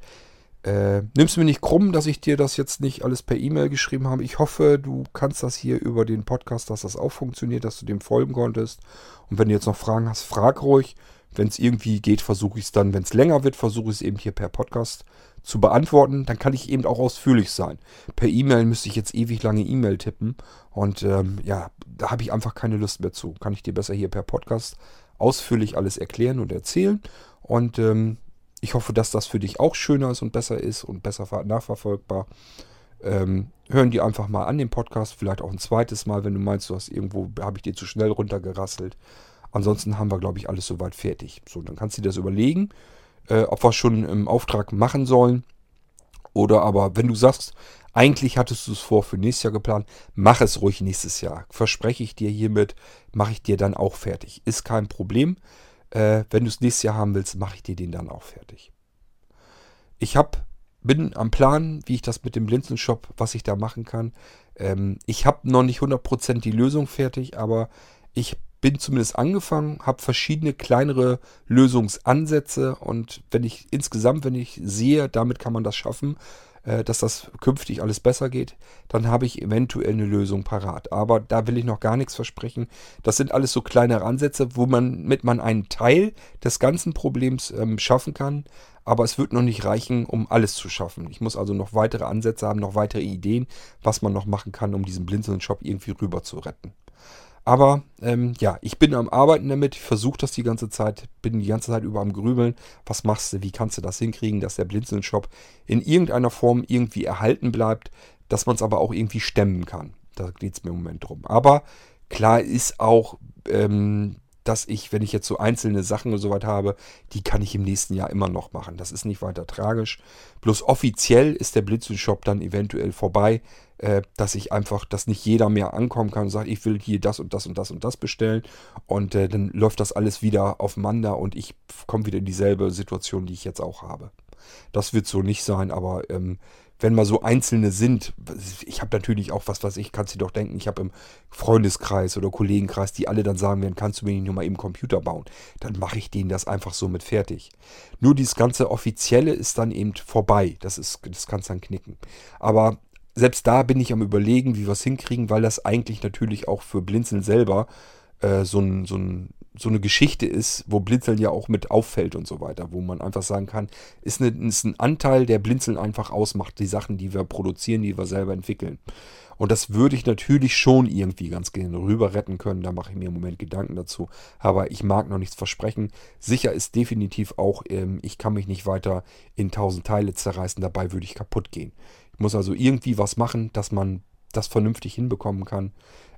Äh, nimm's mir nicht krumm, dass ich dir das jetzt nicht alles per E-Mail geschrieben habe. Ich hoffe, du kannst das hier über den Podcast, dass das auch funktioniert, dass du dem folgen konntest. Und wenn du jetzt noch Fragen hast, frag ruhig. Wenn es irgendwie geht, versuche ich es dann, wenn es länger wird, versuche ich es eben hier per Podcast zu beantworten. Dann kann ich eben auch ausführlich sein. Per E-Mail müsste ich jetzt ewig lange E-Mail tippen. Und ähm, ja, da habe ich einfach keine Lust mehr zu. Kann ich dir besser hier per Podcast ausführlich alles erklären und erzählen. Und ähm, ich hoffe, dass das für dich auch schöner ist und besser ist und besser nachverfolgbar. Ähm, hören die einfach mal an den Podcast, vielleicht auch ein zweites Mal, wenn du meinst, du hast irgendwo, habe ich dir zu schnell runtergerasselt. Ansonsten haben wir, glaube ich, alles soweit fertig. So, dann kannst du dir das überlegen, äh, ob wir schon im Auftrag machen sollen. Oder aber, wenn du sagst, eigentlich hattest du es vor für nächstes Jahr geplant. Mach es ruhig nächstes Jahr. Verspreche ich dir hiermit, mache ich dir dann auch fertig. Ist kein Problem. Äh, wenn du es nächstes Jahr haben willst, mache ich dir den dann auch fertig. Ich hab, bin am Plan, wie ich das mit dem Blinzeln-Shop, was ich da machen kann. Ähm, ich habe noch nicht 100% die Lösung fertig, aber ich bin zumindest angefangen, habe verschiedene kleinere Lösungsansätze und wenn ich insgesamt, wenn ich sehe, damit kann man das schaffen, dass das künftig alles besser geht, dann habe ich eventuell eine Lösung parat. Aber da will ich noch gar nichts versprechen. Das sind alles so kleinere Ansätze, wo man mit man einen Teil des ganzen Problems ähm, schaffen kann. Aber es wird noch nicht reichen, um alles zu schaffen. Ich muss also noch weitere Ansätze haben, noch weitere Ideen, was man noch machen kann, um diesen Blinzeln-Shop irgendwie rüber zu retten. Aber ähm, ja, ich bin am Arbeiten damit. Versuche das die ganze Zeit. Bin die ganze Zeit über am Grübeln. Was machst du? Wie kannst du das hinkriegen, dass der Blinzeln-Shop in irgendeiner Form irgendwie erhalten bleibt, dass man es aber auch irgendwie stemmen kann. Da geht es mir im Moment drum. Aber klar ist auch, ähm, dass ich, wenn ich jetzt so einzelne Sachen und so weit habe, die kann ich im nächsten Jahr immer noch machen. Das ist nicht weiter tragisch. Bloß offiziell ist der Blitzen-Shop dann eventuell vorbei, äh, dass ich einfach, dass nicht jeder mehr ankommen kann und sagt, ich will hier das und das und das und das bestellen. Und äh, dann läuft das alles wieder aufeinander und ich komme wieder in dieselbe Situation, die ich jetzt auch habe. Das wird so nicht sein, aber ähm, wenn mal so einzelne sind, ich habe natürlich auch was, was ich, kannst du doch denken, ich habe im Freundeskreis oder Kollegenkreis, die alle dann sagen werden, kannst du mir nicht nur mal eben Computer bauen, dann mache ich denen das einfach so mit fertig. Nur dieses ganze Offizielle ist dann eben vorbei, das, ist, das kannst dann knicken. Aber selbst da bin ich am überlegen, wie wir es hinkriegen, weil das eigentlich natürlich auch für Blinzeln selber äh, so, ein, so ein so eine Geschichte ist, wo Blinzeln ja auch mit auffällt und so weiter, wo man einfach sagen kann, ist, eine, ist ein Anteil, der Blinzeln einfach ausmacht, die Sachen, die wir produzieren, die wir selber entwickeln. Und das würde ich natürlich schon irgendwie ganz gerne rüber retten können. Da mache ich mir im Moment Gedanken dazu. Aber ich mag noch nichts versprechen. Sicher ist definitiv auch, ähm, ich kann mich nicht weiter in tausend Teile zerreißen. Dabei würde ich kaputt gehen. Ich muss also irgendwie was machen, dass man das vernünftig hinbekommen kann.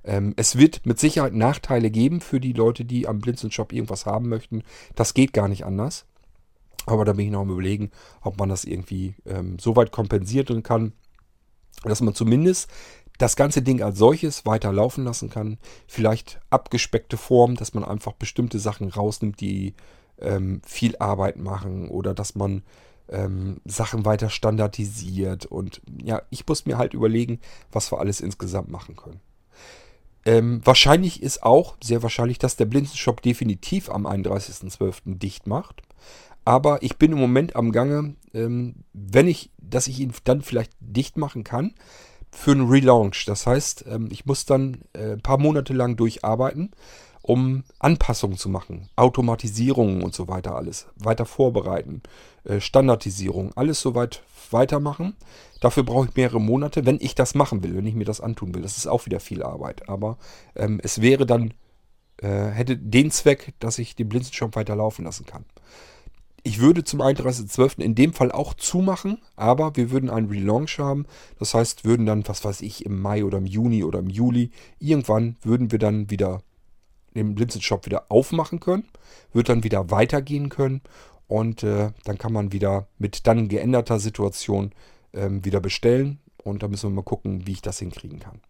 Ähm, es wird mit Sicherheit Nachteile geben für die Leute, die am Blinzeln-Shop irgendwas haben möchten. Das geht gar nicht anders. Aber da bin ich noch am überlegen, ob man das irgendwie ähm, so weit kompensieren kann, dass man zumindest das ganze Ding als solches weiter laufen lassen kann. Vielleicht abgespeckte Form, dass man einfach bestimmte Sachen rausnimmt, die ähm, viel Arbeit machen oder dass man ähm, Sachen weiter standardisiert. Und ja, ich muss mir halt überlegen, was wir alles insgesamt machen können. Ähm, wahrscheinlich ist auch, sehr wahrscheinlich, dass der Blinzenshop definitiv am 31.12. dicht macht. Aber ich bin im Moment am Gange, ähm, wenn ich, dass ich ihn dann vielleicht dicht machen kann, für einen Relaunch. Das heißt, ähm, ich muss dann äh, ein paar Monate lang durcharbeiten, um Anpassungen zu machen, Automatisierungen und so weiter alles, weiter vorbereiten, äh, Standardisierung, alles soweit weitermachen. Dafür brauche ich mehrere Monate, wenn ich das machen will, wenn ich mir das antun will. Das ist auch wieder viel Arbeit. Aber ähm, es wäre dann, äh, hätte den Zweck, dass ich den Blinzenshop weiterlaufen lassen kann. Ich würde zum 31.12. in dem Fall auch zumachen, aber wir würden einen Relaunch haben. Das heißt, würden dann, was weiß ich, im Mai oder im Juni oder im Juli, irgendwann würden wir dann wieder den Blinzeln-Shop wieder aufmachen können, wird dann wieder weitergehen können und äh, dann kann man wieder mit dann geänderter Situation ähm, wieder bestellen und da müssen wir mal gucken, wie ich das hinkriegen kann.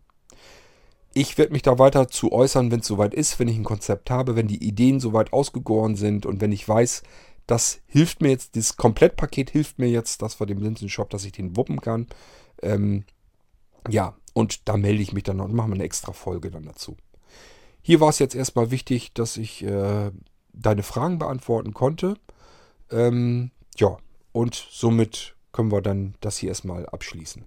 Ich werde mich da weiter zu äußern, wenn es soweit ist, wenn ich ein Konzept habe, wenn die Ideen soweit ausgegoren sind und wenn ich weiß, das hilft mir jetzt, dieses Komplettpaket hilft mir jetzt, das vor dem Linsenshop, dass ich den wuppen kann. Ähm, ja, und da melde ich mich dann noch und mache eine extra Folge dann dazu. Hier war es jetzt erstmal wichtig, dass ich äh, deine Fragen beantworten konnte. Ähm, ja, und somit können wir dann das hier erstmal abschließen.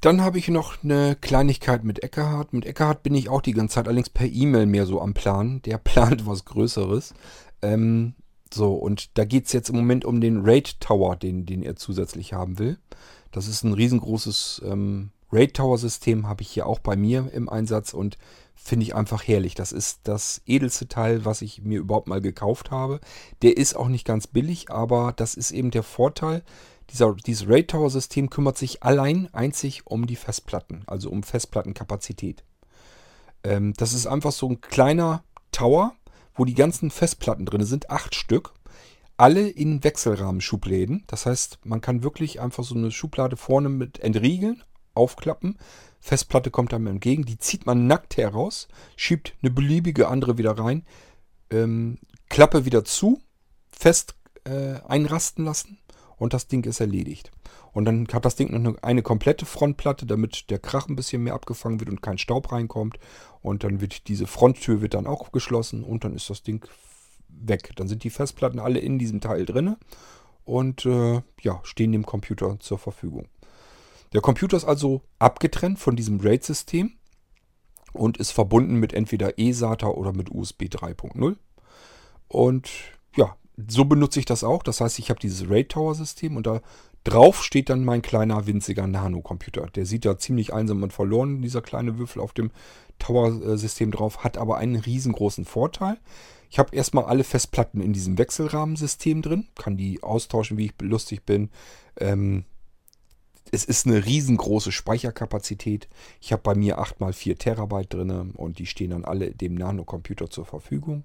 Dann habe ich noch eine Kleinigkeit mit Eckehardt. Mit Eckehardt bin ich auch die ganze Zeit, allerdings per E-Mail mehr so am Plan. Der plant was Größeres. Ähm, so, und da geht es jetzt im Moment um den Raid Tower, den, den er zusätzlich haben will. Das ist ein riesengroßes ähm, Raid Tower System, habe ich hier auch bei mir im Einsatz und finde ich einfach herrlich. Das ist das edelste Teil, was ich mir überhaupt mal gekauft habe. Der ist auch nicht ganz billig, aber das ist eben der Vorteil dieser, dieses RAID Tower System kümmert sich allein einzig um die Festplatten, also um Festplattenkapazität. Ähm, das ist einfach so ein kleiner Tower, wo die ganzen Festplatten drin sind, acht Stück. Alle in Wechselrahmenschubläden. Das heißt, man kann wirklich einfach so eine Schublade vorne mit entriegeln, aufklappen. Festplatte kommt einem entgegen. Die zieht man nackt heraus, schiebt eine beliebige andere wieder rein, ähm, Klappe wieder zu, fest äh, einrasten lassen und das Ding ist erledigt. Und dann hat das Ding noch eine, komplette Frontplatte, damit der Krach ein bisschen mehr abgefangen wird und kein Staub reinkommt. Und dann wird diese Fronttür wird dann auch geschlossen und dann ist das Ding weg. Dann sind die Festplatten alle in diesem Teil drin und äh, ja, stehen dem Computer zur Verfügung. Der Computer ist also abgetrennt von diesem RAID-System und ist verbunden mit entweder eSATA oder mit USB 3.0. Und ja, so benutze ich das auch. Das heißt, ich habe dieses RAID Tower System und da drauf steht dann mein kleiner winziger Nano-Computer. Der sieht da ziemlich einsam und verloren, dieser kleine Würfel auf dem Tower-System drauf, hat aber einen riesengroßen Vorteil. Ich habe erstmal alle Festplatten in diesem Wechselrahmensystem drin, kann die austauschen, wie ich lustig bin. Ähm, es ist eine riesengroße Speicherkapazität. Ich habe bei mir 8x4 Terabyte drin und die stehen dann alle dem Nano-Computer zur Verfügung.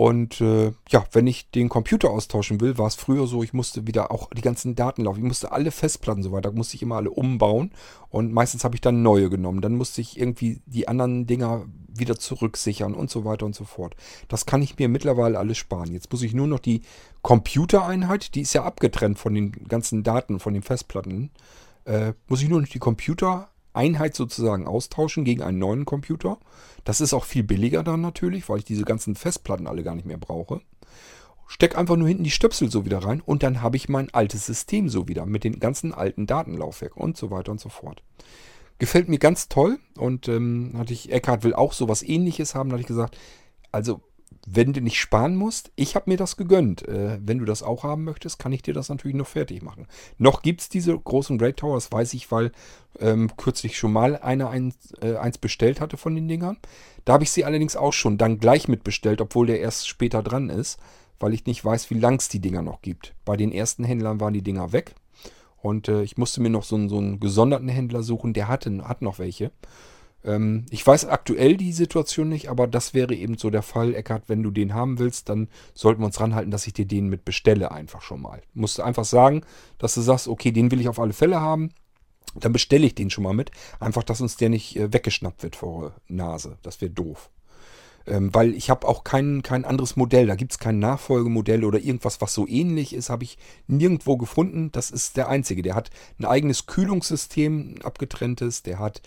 Und äh, ja, wenn ich den Computer austauschen will, war es früher so, ich musste wieder auch die ganzen Daten laufen. Ich musste alle Festplatten so weiter, musste ich immer alle umbauen. Und meistens habe ich dann neue genommen. Dann musste ich irgendwie die anderen Dinger wieder zurücksichern und so weiter und so fort. Das kann ich mir mittlerweile alles sparen. Jetzt muss ich nur noch die Computereinheit, die ist ja abgetrennt von den ganzen Daten, von den Festplatten, äh, muss ich nur noch die Computereinheit sozusagen austauschen gegen einen neuen Computer. Das ist auch viel billiger dann natürlich, weil ich diese ganzen Festplatten alle gar nicht mehr brauche. Steck einfach nur hinten die Stöpsel so wieder rein und dann habe ich mein altes System so wieder mit den ganzen alten Datenlaufwerken und so weiter und so fort. Gefällt mir ganz toll. Und ähm, hatte ich, Eckhard will auch sowas ähnliches haben. Da hatte ich gesagt, also wenn du nicht sparen musst, ich habe mir das gegönnt. Äh, wenn du das auch haben möchtest, kann ich dir das natürlich noch fertig machen. Noch gibt es diese großen Raid Towers, weiß ich, weil ähm, kürzlich schon mal einer eins, äh, eins bestellt hatte von den Dingern. Da habe ich sie allerdings auch schon dann gleich mitbestellt, obwohl der erst später dran ist, weil ich nicht weiß, wie lang es die Dinger noch gibt. Bei den ersten Händlern waren die Dinger weg. Und äh, ich musste mir noch so einen, so einen gesonderten Händler suchen, der hatte, hat noch welche. Ähm, ich weiß aktuell die Situation nicht, aber das wäre eben so der Fall, Eckart, wenn du den haben willst, dann sollten wir uns ranhalten, dass ich dir den mit bestelle einfach schon mal. Du musst einfach sagen, dass du sagst, okay, den will ich auf alle Fälle haben. Dann bestelle ich den schon mal mit. Einfach, dass uns der nicht äh, weggeschnappt wird vor Nase. Das wäre doof. Ähm, weil ich habe auch kein, kein anderes Modell. Da gibt es kein Nachfolgemodell oder irgendwas, was so ähnlich ist, habe ich nirgendwo gefunden. Das ist der einzige. Der hat ein eigenes Kühlungssystem, ein abgetrenntes. Der hat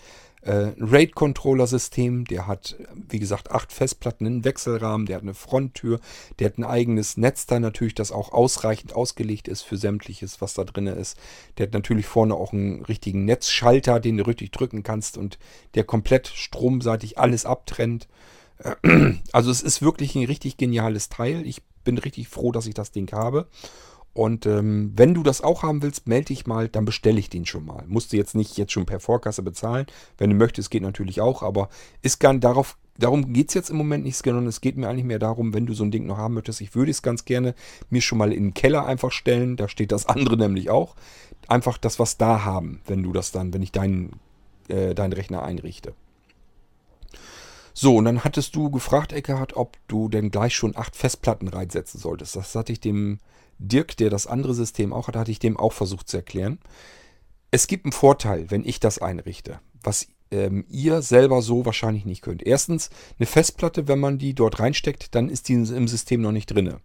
ein RAID-Controller-System. Der hat, wie gesagt, acht Festplatten, einen Wechselrahmen. Der hat eine Fronttür. Der hat ein eigenes Netz da natürlich, das auch ausreichend ausgelegt ist für sämtliches, was da drin ist. Der hat natürlich vorne auch einen richtigen Netzschalter, den du richtig drücken kannst und der komplett stromseitig alles abtrennt. Also es ist wirklich ein richtig geniales Teil. Ich bin richtig froh, dass ich das Ding habe. Und ähm, wenn du das auch haben willst, melde dich mal, dann bestelle ich den schon mal. Musst du jetzt nicht jetzt schon per Vorkasse bezahlen. Wenn du möchtest, geht natürlich auch, aber ist gar darauf, darum geht es jetzt im Moment nicht, sondern es geht mir eigentlich mehr darum, wenn du so ein Ding noch haben möchtest, ich würde es ganz gerne mir schon mal in den Keller einfach stellen. Da steht das andere nämlich auch. Einfach das, was da haben, wenn du das dann, wenn ich deinen, äh, deinen Rechner einrichte. So, und dann hattest du gefragt, Eckhardt, ob du denn gleich schon acht Festplatten reinsetzen solltest. Das hatte ich dem Dirk, der das andere System auch hat, hatte ich dem auch versucht zu erklären. Es gibt einen Vorteil, wenn ich das einrichte, was ähm, ihr selber so wahrscheinlich nicht könnt. Erstens, eine Festplatte, wenn man die dort reinsteckt, dann ist die im System noch nicht drinne.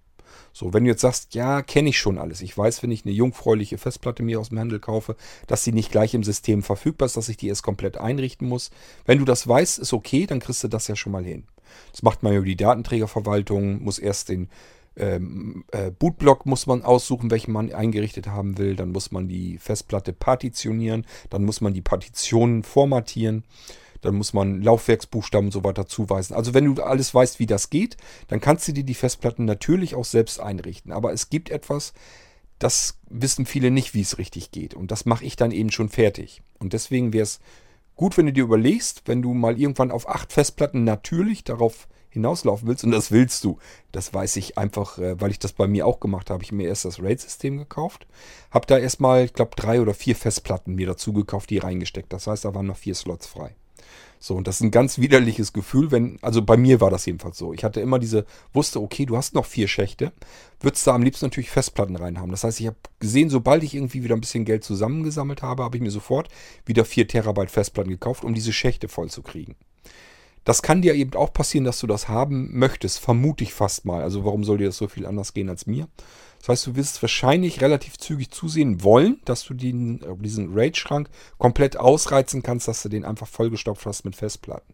So, wenn du jetzt sagst, ja, kenne ich schon alles. Ich weiß, wenn ich eine jungfräuliche Festplatte mir aus dem Handel kaufe, dass sie nicht gleich im System verfügbar ist, dass ich die erst komplett einrichten muss. Wenn du das weißt, ist okay, dann kriegst du das ja schon mal hin. Das macht man über die Datenträgerverwaltung, muss erst den ähm, äh, Bootblock muss man aussuchen, welchen man eingerichtet haben will. Dann muss man die Festplatte partitionieren. Dann muss man die Partitionen formatieren. Dann muss man Laufwerksbuchstaben und so weiter zuweisen. Also wenn du alles weißt, wie das geht, dann kannst du dir die Festplatten natürlich auch selbst einrichten. Aber es gibt etwas, das wissen viele nicht, wie es richtig geht. Und das mache ich dann eben schon fertig. Und deswegen wäre es gut, wenn du dir überlegst, wenn du mal irgendwann auf acht Festplatten natürlich darauf hinauslaufen willst, und das willst du, das weiß ich einfach, äh, weil ich das bei mir auch gemacht habe. Ich mir erst das RAID-System gekauft, habe da erstmal, ich glaube, drei oder vier Festplatten mir dazu gekauft, die reingesteckt. Das heißt, da waren noch vier Slots frei. So, und das ist ein ganz widerliches Gefühl, wenn, also bei mir war das jedenfalls so. Ich hatte immer diese, wusste, okay, du hast noch vier Schächte, würdest da am liebsten natürlich Festplatten reinhaben. Das heißt, ich habe gesehen, sobald ich irgendwie wieder ein bisschen Geld zusammengesammelt habe, habe ich mir sofort wieder vier Terabyte Festplatten gekauft, um diese Schächte voll zu kriegen. Das kann dir eben auch passieren, dass du das haben möchtest, vermute ich fast mal. Also warum soll dir das so viel anders gehen als mir? Das heißt, du wirst wahrscheinlich relativ zügig zusehen wollen, dass du den, diesen RAID-Schrank komplett ausreizen kannst, dass du den einfach vollgestopft hast mit Festplatten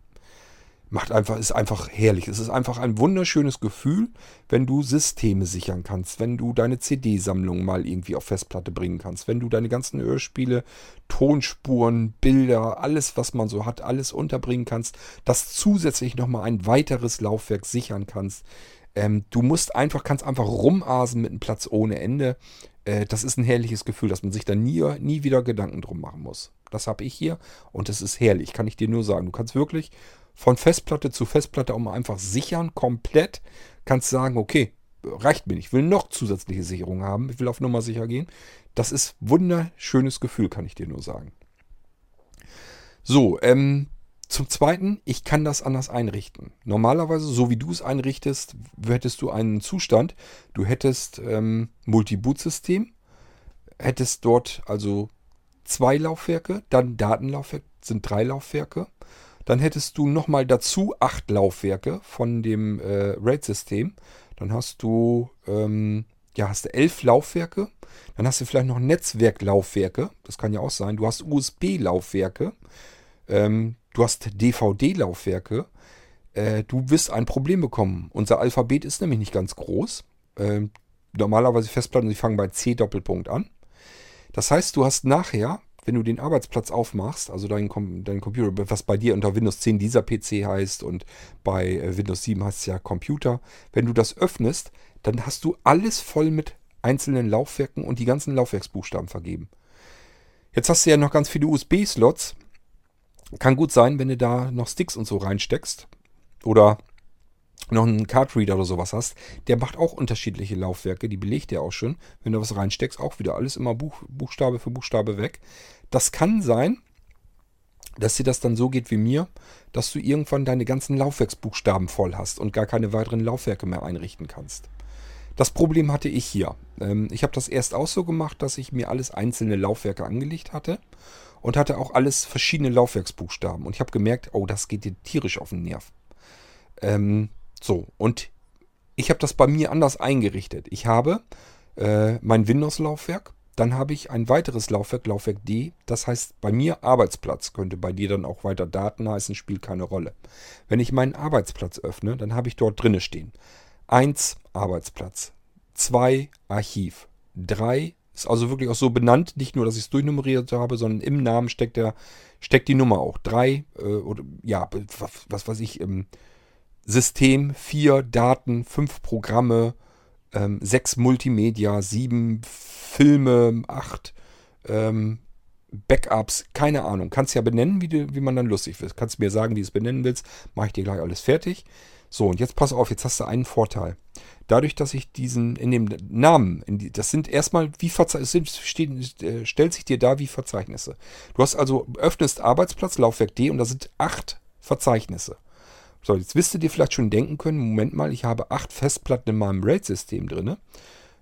macht einfach, ist einfach herrlich. Es ist einfach ein wunderschönes Gefühl, wenn du Systeme sichern kannst, wenn du deine CD-Sammlung mal irgendwie auf Festplatte bringen kannst, wenn du deine ganzen Hörspiele, Tonspuren, Bilder, alles, was man so hat, alles unterbringen kannst, das zusätzlich nochmal ein weiteres Laufwerk sichern kannst. Ähm, du musst einfach, kannst einfach rumasen mit einem Platz ohne Ende. Äh, das ist ein herrliches Gefühl, dass man sich da nie, nie wieder Gedanken drum machen muss. Das habe ich hier und es ist herrlich, kann ich dir nur sagen. Du kannst wirklich von Festplatte zu Festplatte auch mal einfach sichern, komplett. Kannst sagen, okay, reicht mir nicht. Ich will noch zusätzliche Sicherung haben. Ich will auf Nummer sicher gehen. Das ist wunderschönes Gefühl, kann ich dir nur sagen. So, ähm, zum Zweiten, ich kann das anders einrichten. Normalerweise, so wie du es einrichtest, hättest du einen Zustand. Du hättest ähm, Multi-Boot-System, hättest dort also zwei Laufwerke, dann Datenlaufwerk sind drei Laufwerke. Dann hättest du nochmal dazu acht Laufwerke von dem äh, RAID-System. Dann hast du, ähm, ja, hast du elf Laufwerke. Dann hast du vielleicht noch Netzwerklaufwerke. Das kann ja auch sein. Du hast USB-Laufwerke. Ähm, du hast DVD-Laufwerke. Äh, du wirst ein Problem bekommen. Unser Alphabet ist nämlich nicht ganz groß. Ähm, normalerweise Festplatten, die fangen bei C Doppelpunkt an. Das heißt, du hast nachher wenn du den Arbeitsplatz aufmachst, also dein, dein Computer, was bei dir unter Windows 10 dieser PC heißt und bei äh, Windows 7 heißt es ja Computer, wenn du das öffnest, dann hast du alles voll mit einzelnen Laufwerken und die ganzen Laufwerksbuchstaben vergeben. Jetzt hast du ja noch ganz viele USB-Slots. Kann gut sein, wenn du da noch Sticks und so reinsteckst oder noch einen Cardreader oder sowas hast, der macht auch unterschiedliche Laufwerke, die belegt er auch schon. Wenn du was reinsteckst, auch wieder alles immer Buch, Buchstabe für Buchstabe weg. Das kann sein, dass dir das dann so geht wie mir, dass du irgendwann deine ganzen Laufwerksbuchstaben voll hast und gar keine weiteren Laufwerke mehr einrichten kannst. Das Problem hatte ich hier. Ähm, ich habe das erst auch so gemacht, dass ich mir alles einzelne Laufwerke angelegt hatte und hatte auch alles verschiedene Laufwerksbuchstaben. Und ich habe gemerkt, oh, das geht dir tierisch auf den Nerv. Ähm, so, und ich habe das bei mir anders eingerichtet. Ich habe äh, mein Windows-Laufwerk, dann habe ich ein weiteres Laufwerk, Laufwerk D, das heißt bei mir Arbeitsplatz, könnte bei dir dann auch weiter Daten heißen, spielt keine Rolle. Wenn ich meinen Arbeitsplatz öffne, dann habe ich dort drinne stehen. 1 Arbeitsplatz, 2 Archiv, 3 ist also wirklich auch so benannt, nicht nur, dass ich es durchnummeriert habe, sondern im Namen steckt, der, steckt die Nummer auch. 3 äh, oder ja, was, was weiß ich, ähm, System, vier Daten, fünf Programme, ähm, sechs Multimedia, sieben Filme, acht ähm, Backups, keine Ahnung. Kannst ja benennen, wie, du, wie man dann lustig wird. Kannst mir sagen, wie du es benennen willst. Mache ich dir gleich alles fertig. So, und jetzt pass auf, jetzt hast du einen Vorteil. Dadurch, dass ich diesen in dem Namen, in die, das sind erstmal wie Verzeichnisse, äh, stellt sich dir da wie Verzeichnisse. Du hast also, öffnest Arbeitsplatz, Laufwerk D und da sind acht Verzeichnisse. So, jetzt wisst ihr vielleicht schon denken können, Moment mal, ich habe acht Festplatten in meinem RAID-System drin.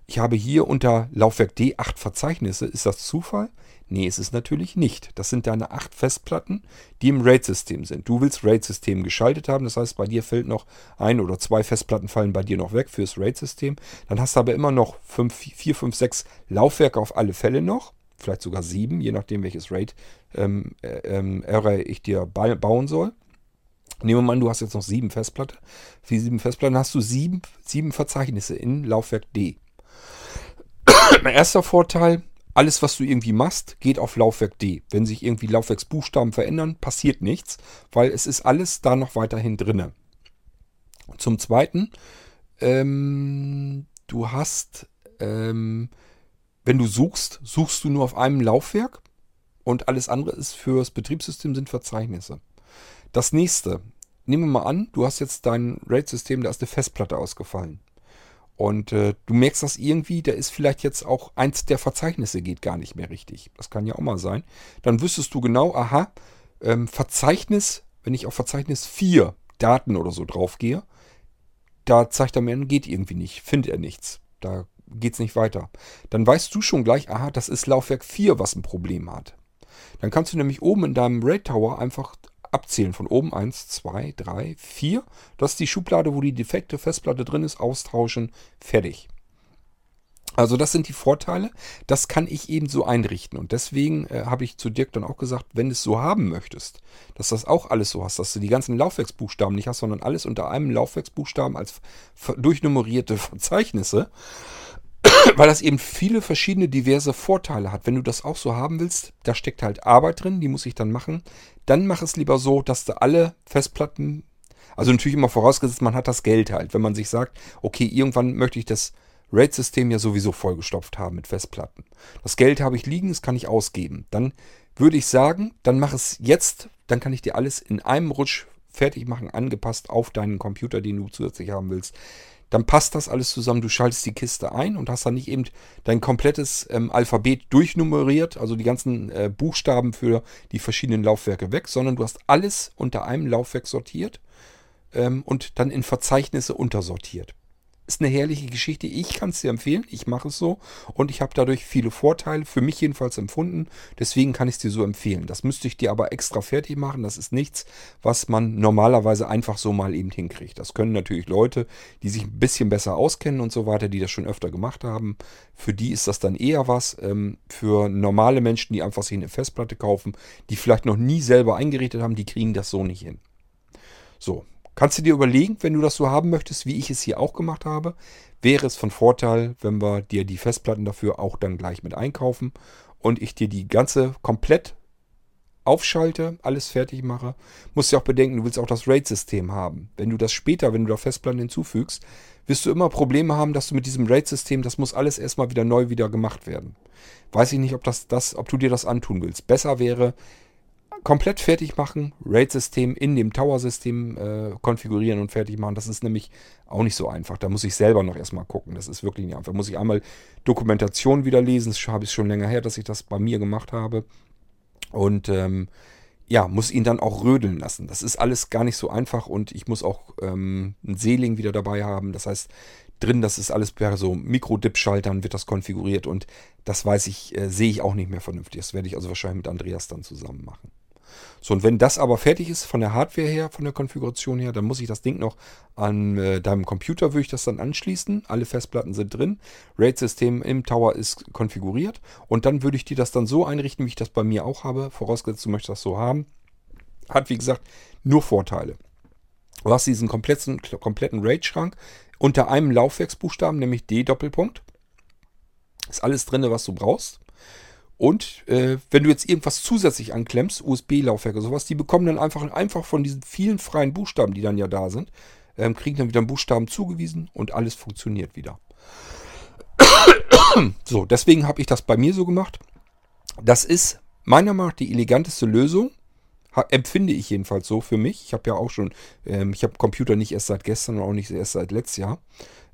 Ich habe hier unter Laufwerk D acht Verzeichnisse. Ist das Zufall? Nee, ist es natürlich nicht. Das sind deine acht Festplatten, die im RAID-System sind. Du willst RAID-System geschaltet haben, das heißt, bei dir fällt noch ein oder zwei Festplatten fallen bei dir noch weg fürs RAID-System. Dann hast du aber immer noch fünf, vier, fünf, sechs Laufwerke auf alle Fälle noch. Vielleicht sogar sieben, je nachdem, welches RAID ähm, äh, ähm, ich dir bauen soll. Nehmen wir mal an, du hast jetzt noch sieben Festplatten. Für sieben Festplatten hast du sieben, sieben Verzeichnisse in Laufwerk D. erster Vorteil, alles, was du irgendwie machst, geht auf Laufwerk D. Wenn sich irgendwie Laufwerksbuchstaben verändern, passiert nichts, weil es ist alles da noch weiterhin drinne. Zum Zweiten, ähm, du hast, ähm, wenn du suchst, suchst du nur auf einem Laufwerk und alles andere ist fürs Betriebssystem sind Verzeichnisse. Das nächste. Nehmen wir mal an, du hast jetzt dein RAID-System, da ist eine Festplatte ausgefallen. Und äh, du merkst das irgendwie, da ist vielleicht jetzt auch eins der Verzeichnisse geht gar nicht mehr richtig. Das kann ja auch mal sein. Dann wüsstest du genau, aha, ähm, Verzeichnis, wenn ich auf Verzeichnis 4 Daten oder so drauf gehe, da zeigt er mir, geht irgendwie nicht, findet er nichts. Da geht es nicht weiter. Dann weißt du schon gleich, aha, das ist Laufwerk 4, was ein Problem hat. Dann kannst du nämlich oben in deinem RAID Tower einfach abzählen. Von oben 1, 2, 3, 4. Das ist die Schublade, wo die defekte Festplatte drin ist. Austauschen. Fertig. Also das sind die Vorteile. Das kann ich eben so einrichten. Und deswegen äh, habe ich zu Dirk dann auch gesagt, wenn du es so haben möchtest, dass das auch alles so hast, dass du die ganzen Laufwerksbuchstaben nicht hast, sondern alles unter einem Laufwerksbuchstaben als durchnummerierte Verzeichnisse, weil das eben viele verschiedene diverse Vorteile hat. Wenn du das auch so haben willst, da steckt halt Arbeit drin, die muss ich dann machen. Dann mach es lieber so, dass du alle Festplatten, also natürlich immer vorausgesetzt, man hat das Geld halt. Wenn man sich sagt, okay, irgendwann möchte ich das RAID-System ja sowieso vollgestopft haben mit Festplatten. Das Geld habe ich liegen, das kann ich ausgeben. Dann würde ich sagen, dann mach es jetzt, dann kann ich dir alles in einem Rutsch fertig machen, angepasst auf deinen Computer, den du zusätzlich haben willst dann passt das alles zusammen. Du schaltest die Kiste ein und hast dann nicht eben dein komplettes ähm, Alphabet durchnummeriert, also die ganzen äh, Buchstaben für die verschiedenen Laufwerke weg, sondern du hast alles unter einem Laufwerk sortiert ähm, und dann in Verzeichnisse untersortiert. Ist eine herrliche Geschichte. Ich kann es dir empfehlen. Ich mache es so. Und ich habe dadurch viele Vorteile, für mich jedenfalls empfunden. Deswegen kann ich es dir so empfehlen. Das müsste ich dir aber extra fertig machen. Das ist nichts, was man normalerweise einfach so mal eben hinkriegt. Das können natürlich Leute, die sich ein bisschen besser auskennen und so weiter, die das schon öfter gemacht haben. Für die ist das dann eher was. Ähm, für normale Menschen, die einfach sich eine Festplatte kaufen, die vielleicht noch nie selber eingerichtet haben, die kriegen das so nicht hin. So, Kannst du dir überlegen, wenn du das so haben möchtest, wie ich es hier auch gemacht habe, wäre es von Vorteil, wenn wir dir die Festplatten dafür auch dann gleich mit einkaufen und ich dir die ganze komplett aufschalte, alles fertig mache, musst du auch bedenken, du willst auch das RAID-System haben. Wenn du das später, wenn du da Festplatten hinzufügst, wirst du immer Probleme haben, dass du mit diesem RAID-System, das muss alles erstmal wieder neu wieder gemacht werden. Weiß ich nicht, ob, das, das, ob du dir das antun willst. Besser wäre, komplett fertig machen, RAID-System in dem Tower-System äh, konfigurieren und fertig machen. Das ist nämlich auch nicht so einfach. Da muss ich selber noch erstmal gucken. Das ist wirklich nicht einfach. Da muss ich einmal Dokumentation wieder lesen. Das habe ich schon länger her, dass ich das bei mir gemacht habe. Und ähm, ja, muss ihn dann auch rödeln lassen. Das ist alles gar nicht so einfach und ich muss auch ähm, einen Seeling wieder dabei haben. Das heißt, drin, das ist alles per so Mikro-Dip-Schaltern wird das konfiguriert und das weiß ich, äh, sehe ich auch nicht mehr vernünftig. Das werde ich also wahrscheinlich mit Andreas dann zusammen machen. So, und wenn das aber fertig ist von der Hardware her, von der Konfiguration her, dann muss ich das Ding noch an äh, deinem Computer, würde ich das dann anschließen. Alle Festplatten sind drin. RAID-System im Tower ist konfiguriert. Und dann würde ich dir das dann so einrichten, wie ich das bei mir auch habe. Vorausgesetzt, du möchtest das so haben. Hat, wie gesagt, nur Vorteile. Du hast diesen kompletten, kompletten RAID-Schrank unter einem Laufwerksbuchstaben, nämlich D Doppelpunkt. Ist alles drin, was du brauchst. Und äh, wenn du jetzt irgendwas zusätzlich anklemmst, USB-Laufwerke, sowas, die bekommen dann einfach, einfach von diesen vielen freien Buchstaben, die dann ja da sind, ähm, kriegen dann wieder einen Buchstaben zugewiesen und alles funktioniert wieder. so, deswegen habe ich das bei mir so gemacht. Das ist meiner Meinung nach die eleganteste Lösung. empfinde ich jedenfalls so für mich. Ich habe ja auch schon, ähm, ich habe Computer nicht erst seit gestern und auch nicht erst seit letztes Jahr.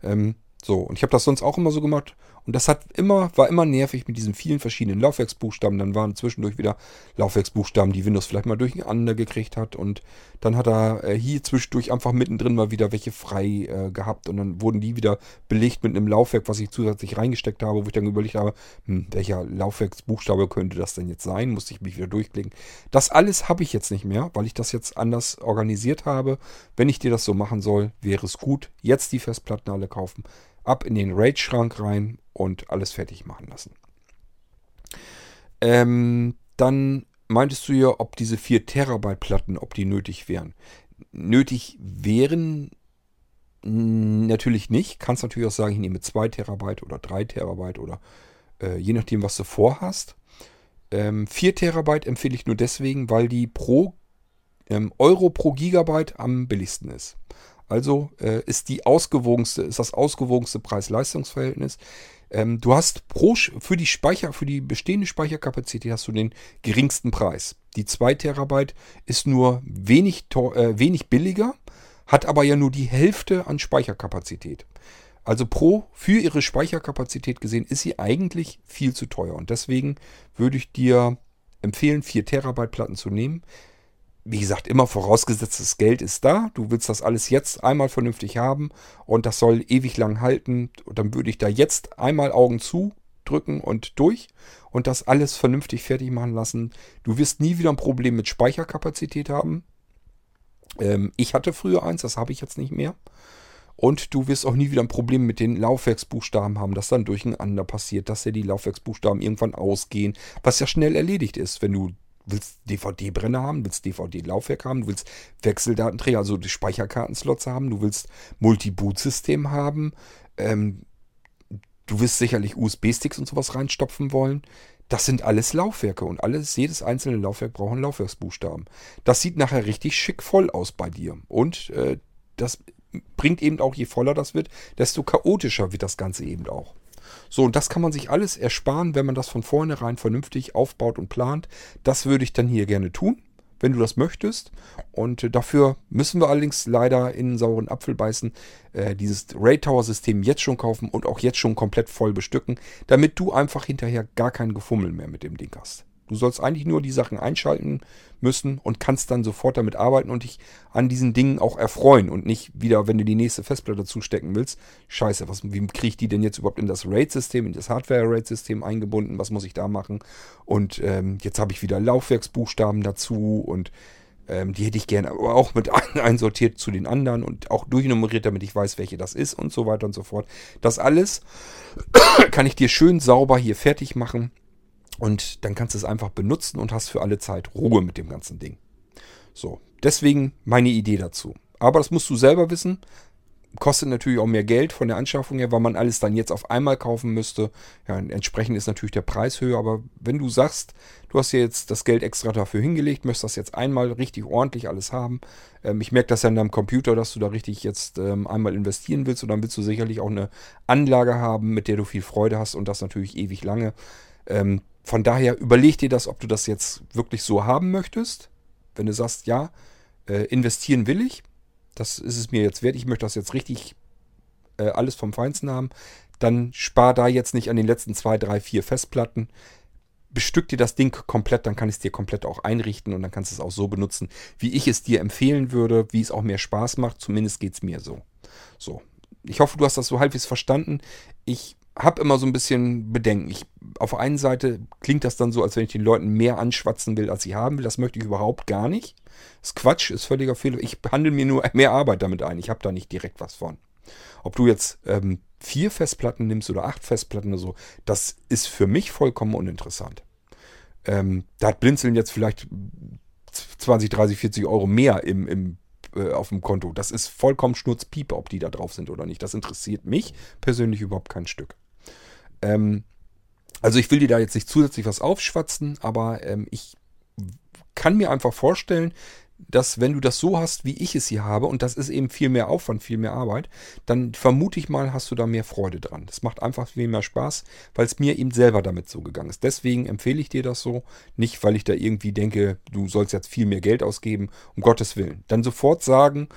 Ähm, so, und ich habe das sonst auch immer so gemacht. Und das hat immer, war immer nervig mit diesen vielen verschiedenen Laufwerksbuchstaben. Dann waren zwischendurch wieder Laufwerksbuchstaben, die Windows vielleicht mal durcheinander gekriegt hat. Und dann hat er äh, hier zwischendurch einfach mittendrin mal wieder welche frei äh, gehabt. Und dann wurden die wieder belegt mit einem Laufwerk, was ich zusätzlich reingesteckt habe, wo ich dann überlegt habe, hm, welcher Laufwerksbuchstabe könnte das denn jetzt sein? Musste ich mich wieder durchklicken. Das alles habe ich jetzt nicht mehr, weil ich das jetzt anders organisiert habe. Wenn ich dir das so machen soll, wäre es gut, jetzt die Festplatten alle kaufen ab in den RAID-Schrank rein und alles fertig machen lassen. Ähm, dann meintest du ja, ob diese 4 Terabyte Platten, ob die nötig wären. Nötig wären natürlich nicht. Kannst natürlich auch sagen, ich nehme 2 Terabyte oder 3 Terabyte oder äh, je nachdem, was du vorhast. Ähm, 4 Terabyte empfehle ich nur deswegen, weil die pro ähm, Euro pro Gigabyte am billigsten ist. Also äh, ist die ausgewogenste, ist das ausgewogenste Preis-Leistungs-Verhältnis. Ähm, du hast pro, für die Speicher, für die bestehende Speicherkapazität hast du den geringsten Preis. Die 2 Terabyte ist nur wenig, äh, wenig billiger, hat aber ja nur die Hälfte an Speicherkapazität. Also pro für ihre Speicherkapazität gesehen ist sie eigentlich viel zu teuer. Und deswegen würde ich dir empfehlen, 4 Terabyte Platten zu nehmen wie gesagt, immer vorausgesetzt, das Geld ist da. Du willst das alles jetzt einmal vernünftig haben und das soll ewig lang halten. Und dann würde ich da jetzt einmal Augen zu drücken und durch und das alles vernünftig fertig machen lassen. Du wirst nie wieder ein Problem mit Speicherkapazität haben. Ähm, ich hatte früher eins, das habe ich jetzt nicht mehr. Und du wirst auch nie wieder ein Problem mit den Laufwerksbuchstaben haben, dass dann durcheinander passiert, dass ja die Laufwerksbuchstaben irgendwann ausgehen, was ja schnell erledigt ist, wenn du willst DVD-Brenner haben, willst DVD-Laufwerk haben, du willst Wechseldatenträger, also die Speicherkartenslots haben, du willst Multi-Boot-System haben, ähm, du wirst sicherlich USB-Sticks und sowas reinstopfen wollen. Das sind alles Laufwerke und alles, jedes einzelne Laufwerk braucht einen Laufwerksbuchstaben. Das sieht nachher richtig schick voll aus bei dir. Und äh, das bringt eben auch, je voller das wird, desto chaotischer wird das Ganze eben auch. So, und das kann man sich alles ersparen, wenn man das von vornherein vernünftig aufbaut und plant. Das würde ich dann hier gerne tun, wenn du das möchtest. Und äh, dafür müssen wir allerdings leider in einen sauren Apfel beißen, äh, dieses Raid Tower System jetzt schon kaufen und auch jetzt schon komplett voll bestücken, damit du einfach hinterher gar kein Gefummel mehr mit dem Ding hast. Du sollst eigentlich nur die Sachen einschalten müssen und kannst dann sofort damit arbeiten und dich an diesen Dingen auch erfreuen und nicht wieder, wenn du die nächste Festplatte zustecken willst. Scheiße, was, wie kriege ich die denn jetzt überhaupt in das RAID-System, in das Hardware-RAID-System eingebunden? Was muss ich da machen? Und ähm, jetzt habe ich wieder Laufwerksbuchstaben dazu und ähm, die hätte ich gerne aber auch mit einsortiert zu den anderen und auch durchnummeriert, damit ich weiß, welche das ist und so weiter und so fort. Das alles kann ich dir schön sauber hier fertig machen und dann kannst du es einfach benutzen und hast für alle Zeit Ruhe mit dem ganzen Ding. So, deswegen meine Idee dazu. Aber das musst du selber wissen. kostet natürlich auch mehr Geld von der Anschaffung her, weil man alles dann jetzt auf einmal kaufen müsste. Ja, entsprechend ist natürlich der Preis höher, aber wenn du sagst, du hast ja jetzt das Geld extra dafür hingelegt, möchtest das jetzt einmal richtig ordentlich alles haben. Ähm, ich merke das ja in deinem Computer, dass du da richtig jetzt ähm, einmal investieren willst und dann willst du sicherlich auch eine Anlage haben, mit der du viel Freude hast und das natürlich ewig lange. Ähm, von daher überleg dir das, ob du das jetzt wirklich so haben möchtest. Wenn du sagst, ja, äh, investieren will ich, das ist es mir jetzt wert, ich möchte das jetzt richtig äh, alles vom Feinsten haben, dann spar da jetzt nicht an den letzten zwei, drei, vier Festplatten. Bestück dir das Ding komplett, dann kann ich es dir komplett auch einrichten und dann kannst du es auch so benutzen, wie ich es dir empfehlen würde, wie es auch mehr Spaß macht. Zumindest geht es mir so. So. Ich hoffe, du hast das so halbwegs verstanden. Ich habe immer so ein bisschen Bedenken. Ich, auf der einen Seite klingt das dann so, als wenn ich den Leuten mehr anschwatzen will, als ich haben will. Das möchte ich überhaupt gar nicht. Das ist Quatsch, ist völliger Fehler. Ich handle mir nur mehr Arbeit damit ein. Ich habe da nicht direkt was von. Ob du jetzt ähm, vier Festplatten nimmst oder acht Festplatten oder so, das ist für mich vollkommen uninteressant. Ähm, da hat Blinzeln jetzt vielleicht 20, 30, 40 Euro mehr im, im äh, auf dem Konto. Das ist vollkommen Schnurzpiepe, ob die da drauf sind oder nicht. Das interessiert mich persönlich überhaupt kein Stück. Ähm, also ich will dir da jetzt nicht zusätzlich was aufschwatzen, aber ähm, ich kann mir einfach vorstellen, dass wenn du das so hast, wie ich es hier habe, und das ist eben viel mehr Aufwand, viel mehr Arbeit, dann vermute ich mal, hast du da mehr Freude dran. Das macht einfach viel mehr Spaß, weil es mir eben selber damit so gegangen ist. Deswegen empfehle ich dir das so, nicht weil ich da irgendwie denke, du sollst jetzt viel mehr Geld ausgeben, um Gottes Willen. Dann sofort sagen,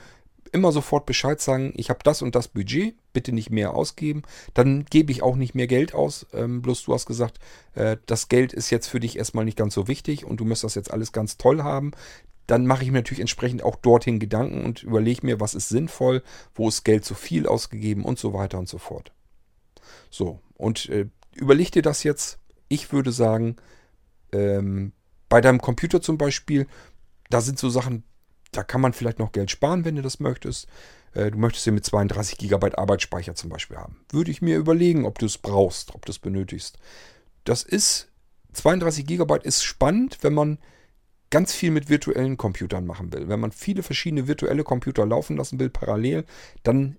immer sofort Bescheid sagen, ich habe das und das Budget, bitte nicht mehr ausgeben. Dann gebe ich auch nicht mehr Geld aus. Ähm, bloß du hast gesagt, äh, das Geld ist jetzt für dich erstmal nicht ganz so wichtig und du müsst das jetzt alles ganz toll haben. Dann mache ich mir natürlich entsprechend auch dorthin Gedanken und überlege mir, was ist sinnvoll, wo ist Geld zu viel ausgegeben und so weiter und so fort. So, und äh, überleg dir das jetzt. Ich würde sagen, ähm, bei deinem Computer zum Beispiel, da sind so Sachen, da kann man vielleicht noch Geld sparen, wenn du das möchtest. Äh, du möchtest ja mit 32 GB Arbeitsspeicher zum Beispiel haben. Würde ich mir überlegen, ob du es brauchst, ob du es benötigst. Das ist, 32 GB ist spannend, wenn man ganz viel mit virtuellen Computern machen will. Wenn man viele verschiedene virtuelle Computer laufen lassen will, parallel, dann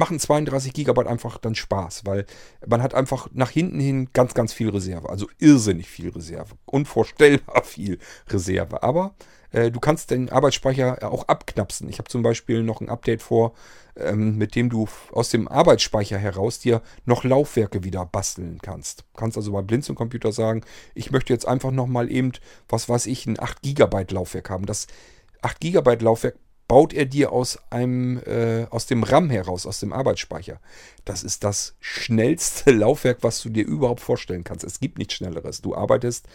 machen 32 GB einfach dann Spaß, weil man hat einfach nach hinten hin ganz, ganz viel Reserve. Also irrsinnig viel Reserve. Unvorstellbar viel Reserve. Aber äh, du kannst den Arbeitsspeicher auch abknapsen. Ich habe zum Beispiel noch ein Update vor, ähm, mit dem du aus dem Arbeitsspeicher heraus dir noch Laufwerke wieder basteln kannst. Du kannst also bei Blinzeln Computer sagen, ich möchte jetzt einfach nochmal eben, was weiß ich, ein 8 GB Laufwerk haben. Das 8 GB Laufwerk baut er dir aus einem äh, aus dem RAM heraus, aus dem Arbeitsspeicher. Das ist das schnellste Laufwerk, was du dir überhaupt vorstellen kannst. Es gibt nichts schnelleres. Du arbeitest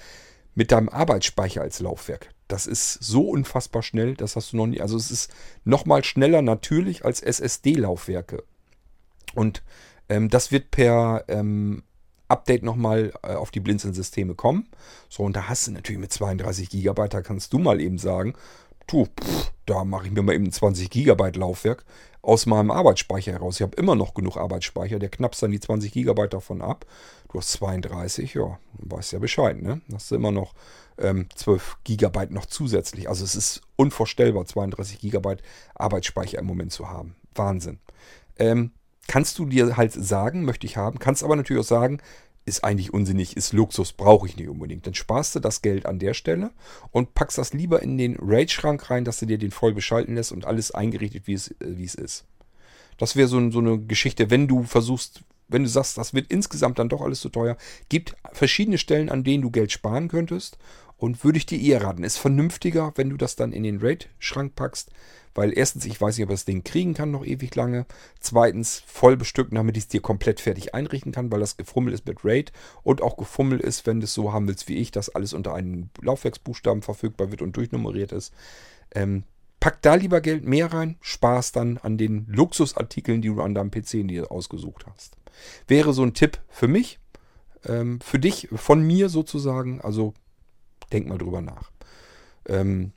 mit deinem Arbeitsspeicher als Laufwerk. Das ist so unfassbar schnell, das hast du noch nie. Also es ist nochmal schneller natürlich als SSD-Laufwerke. Und ähm, das wird per ähm, Update nochmal äh, auf die Blinzeln-Systeme kommen. So, und da hast du natürlich mit 32 GB, da kannst du mal eben sagen, tu, pff, da mache ich mir mal eben ein 20 GB Laufwerk aus meinem Arbeitsspeicher heraus. Ich habe immer noch genug Arbeitsspeicher, der knappst dann die 20 GB davon ab. Du hast 32, ja, weißt ja Bescheid, ne? Hast du immer noch ähm, 12 GB noch zusätzlich. Also es ist unvorstellbar, 32 GB Arbeitsspeicher im Moment zu haben. Wahnsinn. Ähm, kannst du dir halt sagen, möchte ich haben, kannst aber natürlich auch sagen, ist eigentlich unsinnig, ist Luxus, brauche ich nicht unbedingt. Dann sparst du das Geld an der Stelle und packst das lieber in den RAID-Schrank rein, dass du dir den voll beschalten lässt und alles eingerichtet, wie es, äh, wie es ist. Das wäre so, so eine Geschichte, wenn du versuchst, wenn du sagst, das wird insgesamt dann doch alles zu teuer, gibt verschiedene Stellen, an denen du Geld sparen könntest. Und würde ich dir eher raten, ist vernünftiger, wenn du das dann in den RAID-Schrank packst, weil erstens, ich weiß nicht, ob das Ding kriegen kann noch ewig lange. Zweitens, voll bestücken, damit ich es dir komplett fertig einrichten kann, weil das gefummelt ist mit RAID und auch gefummelt ist, wenn du es so haben willst wie ich, dass alles unter einen Laufwerksbuchstaben verfügbar wird und durchnummeriert ist. Ähm, pack da lieber Geld mehr rein, Spaß dann an den Luxusartikeln, die du an deinem PC dir ausgesucht hast. Wäre so ein Tipp für mich, ähm, für dich, von mir sozusagen. Also denk mal drüber nach. Ähm,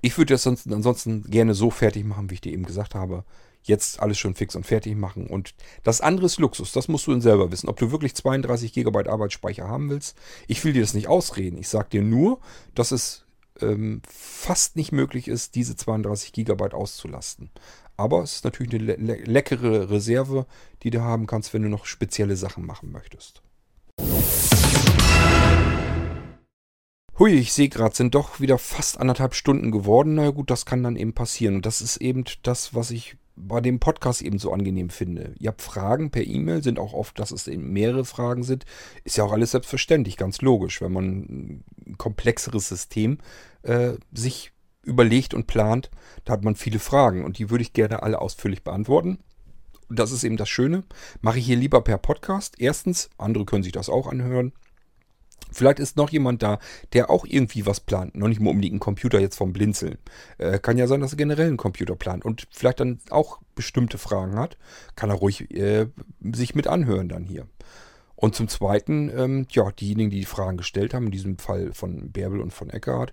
ich würde das sonst, ansonsten gerne so fertig machen, wie ich dir eben gesagt habe. Jetzt alles schon fix und fertig machen. Und das andere ist Luxus. Das musst du dann selber wissen. Ob du wirklich 32 GB Arbeitsspeicher haben willst. Ich will dir das nicht ausreden. Ich sage dir nur, dass es ähm, fast nicht möglich ist, diese 32 GB auszulasten. Aber es ist natürlich eine le leckere Reserve, die du haben kannst, wenn du noch spezielle Sachen machen möchtest. Hui, ich sehe gerade, sind doch wieder fast anderthalb Stunden geworden. Na gut, das kann dann eben passieren. Und das ist eben das, was ich bei dem Podcast eben so angenehm finde. Ihr habt Fragen per E-Mail, sind auch oft, dass es eben mehrere Fragen sind. Ist ja auch alles selbstverständlich, ganz logisch, wenn man ein komplexeres System äh, sich überlegt und plant, da hat man viele Fragen und die würde ich gerne alle ausführlich beantworten. Und das ist eben das Schöne. Mache ich hier lieber per Podcast. Erstens, andere können sich das auch anhören. Vielleicht ist noch jemand da, der auch irgendwie was plant. Noch nicht mal unbedingt einen Computer jetzt vom Blinzeln. Äh, kann ja sein, dass er generell einen Computer plant und vielleicht dann auch bestimmte Fragen hat. Kann er ruhig äh, sich mit anhören dann hier. Und zum Zweiten, ähm, ja, diejenigen, die die Fragen gestellt haben, in diesem Fall von Bärbel und von Eckhard,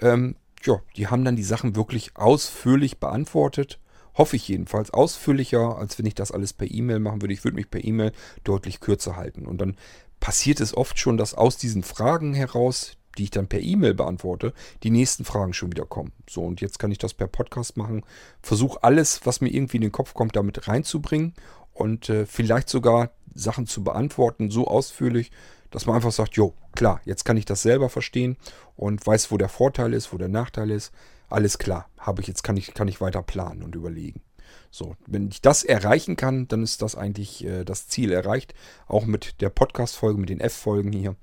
ähm, ja, die haben dann die Sachen wirklich ausführlich beantwortet. Hoffe ich jedenfalls. Ausführlicher, als wenn ich das alles per E-Mail machen würde. Ich würde mich per E-Mail deutlich kürzer halten. Und dann passiert es oft schon, dass aus diesen Fragen heraus, die ich dann per E-Mail beantworte, die nächsten Fragen schon wieder kommen. So, und jetzt kann ich das per Podcast machen. Versuche alles, was mir irgendwie in den Kopf kommt, damit reinzubringen und äh, vielleicht sogar Sachen zu beantworten, so ausführlich, dass man einfach sagt, jo, klar, jetzt kann ich das selber verstehen und weiß, wo der Vorteil ist, wo der Nachteil ist. Alles klar, habe ich jetzt kann ich kann ich weiter planen und überlegen. So, wenn ich das erreichen kann, dann ist das eigentlich äh, das Ziel erreicht. Auch mit der Podcast-Folge, mit den F-Folgen hier.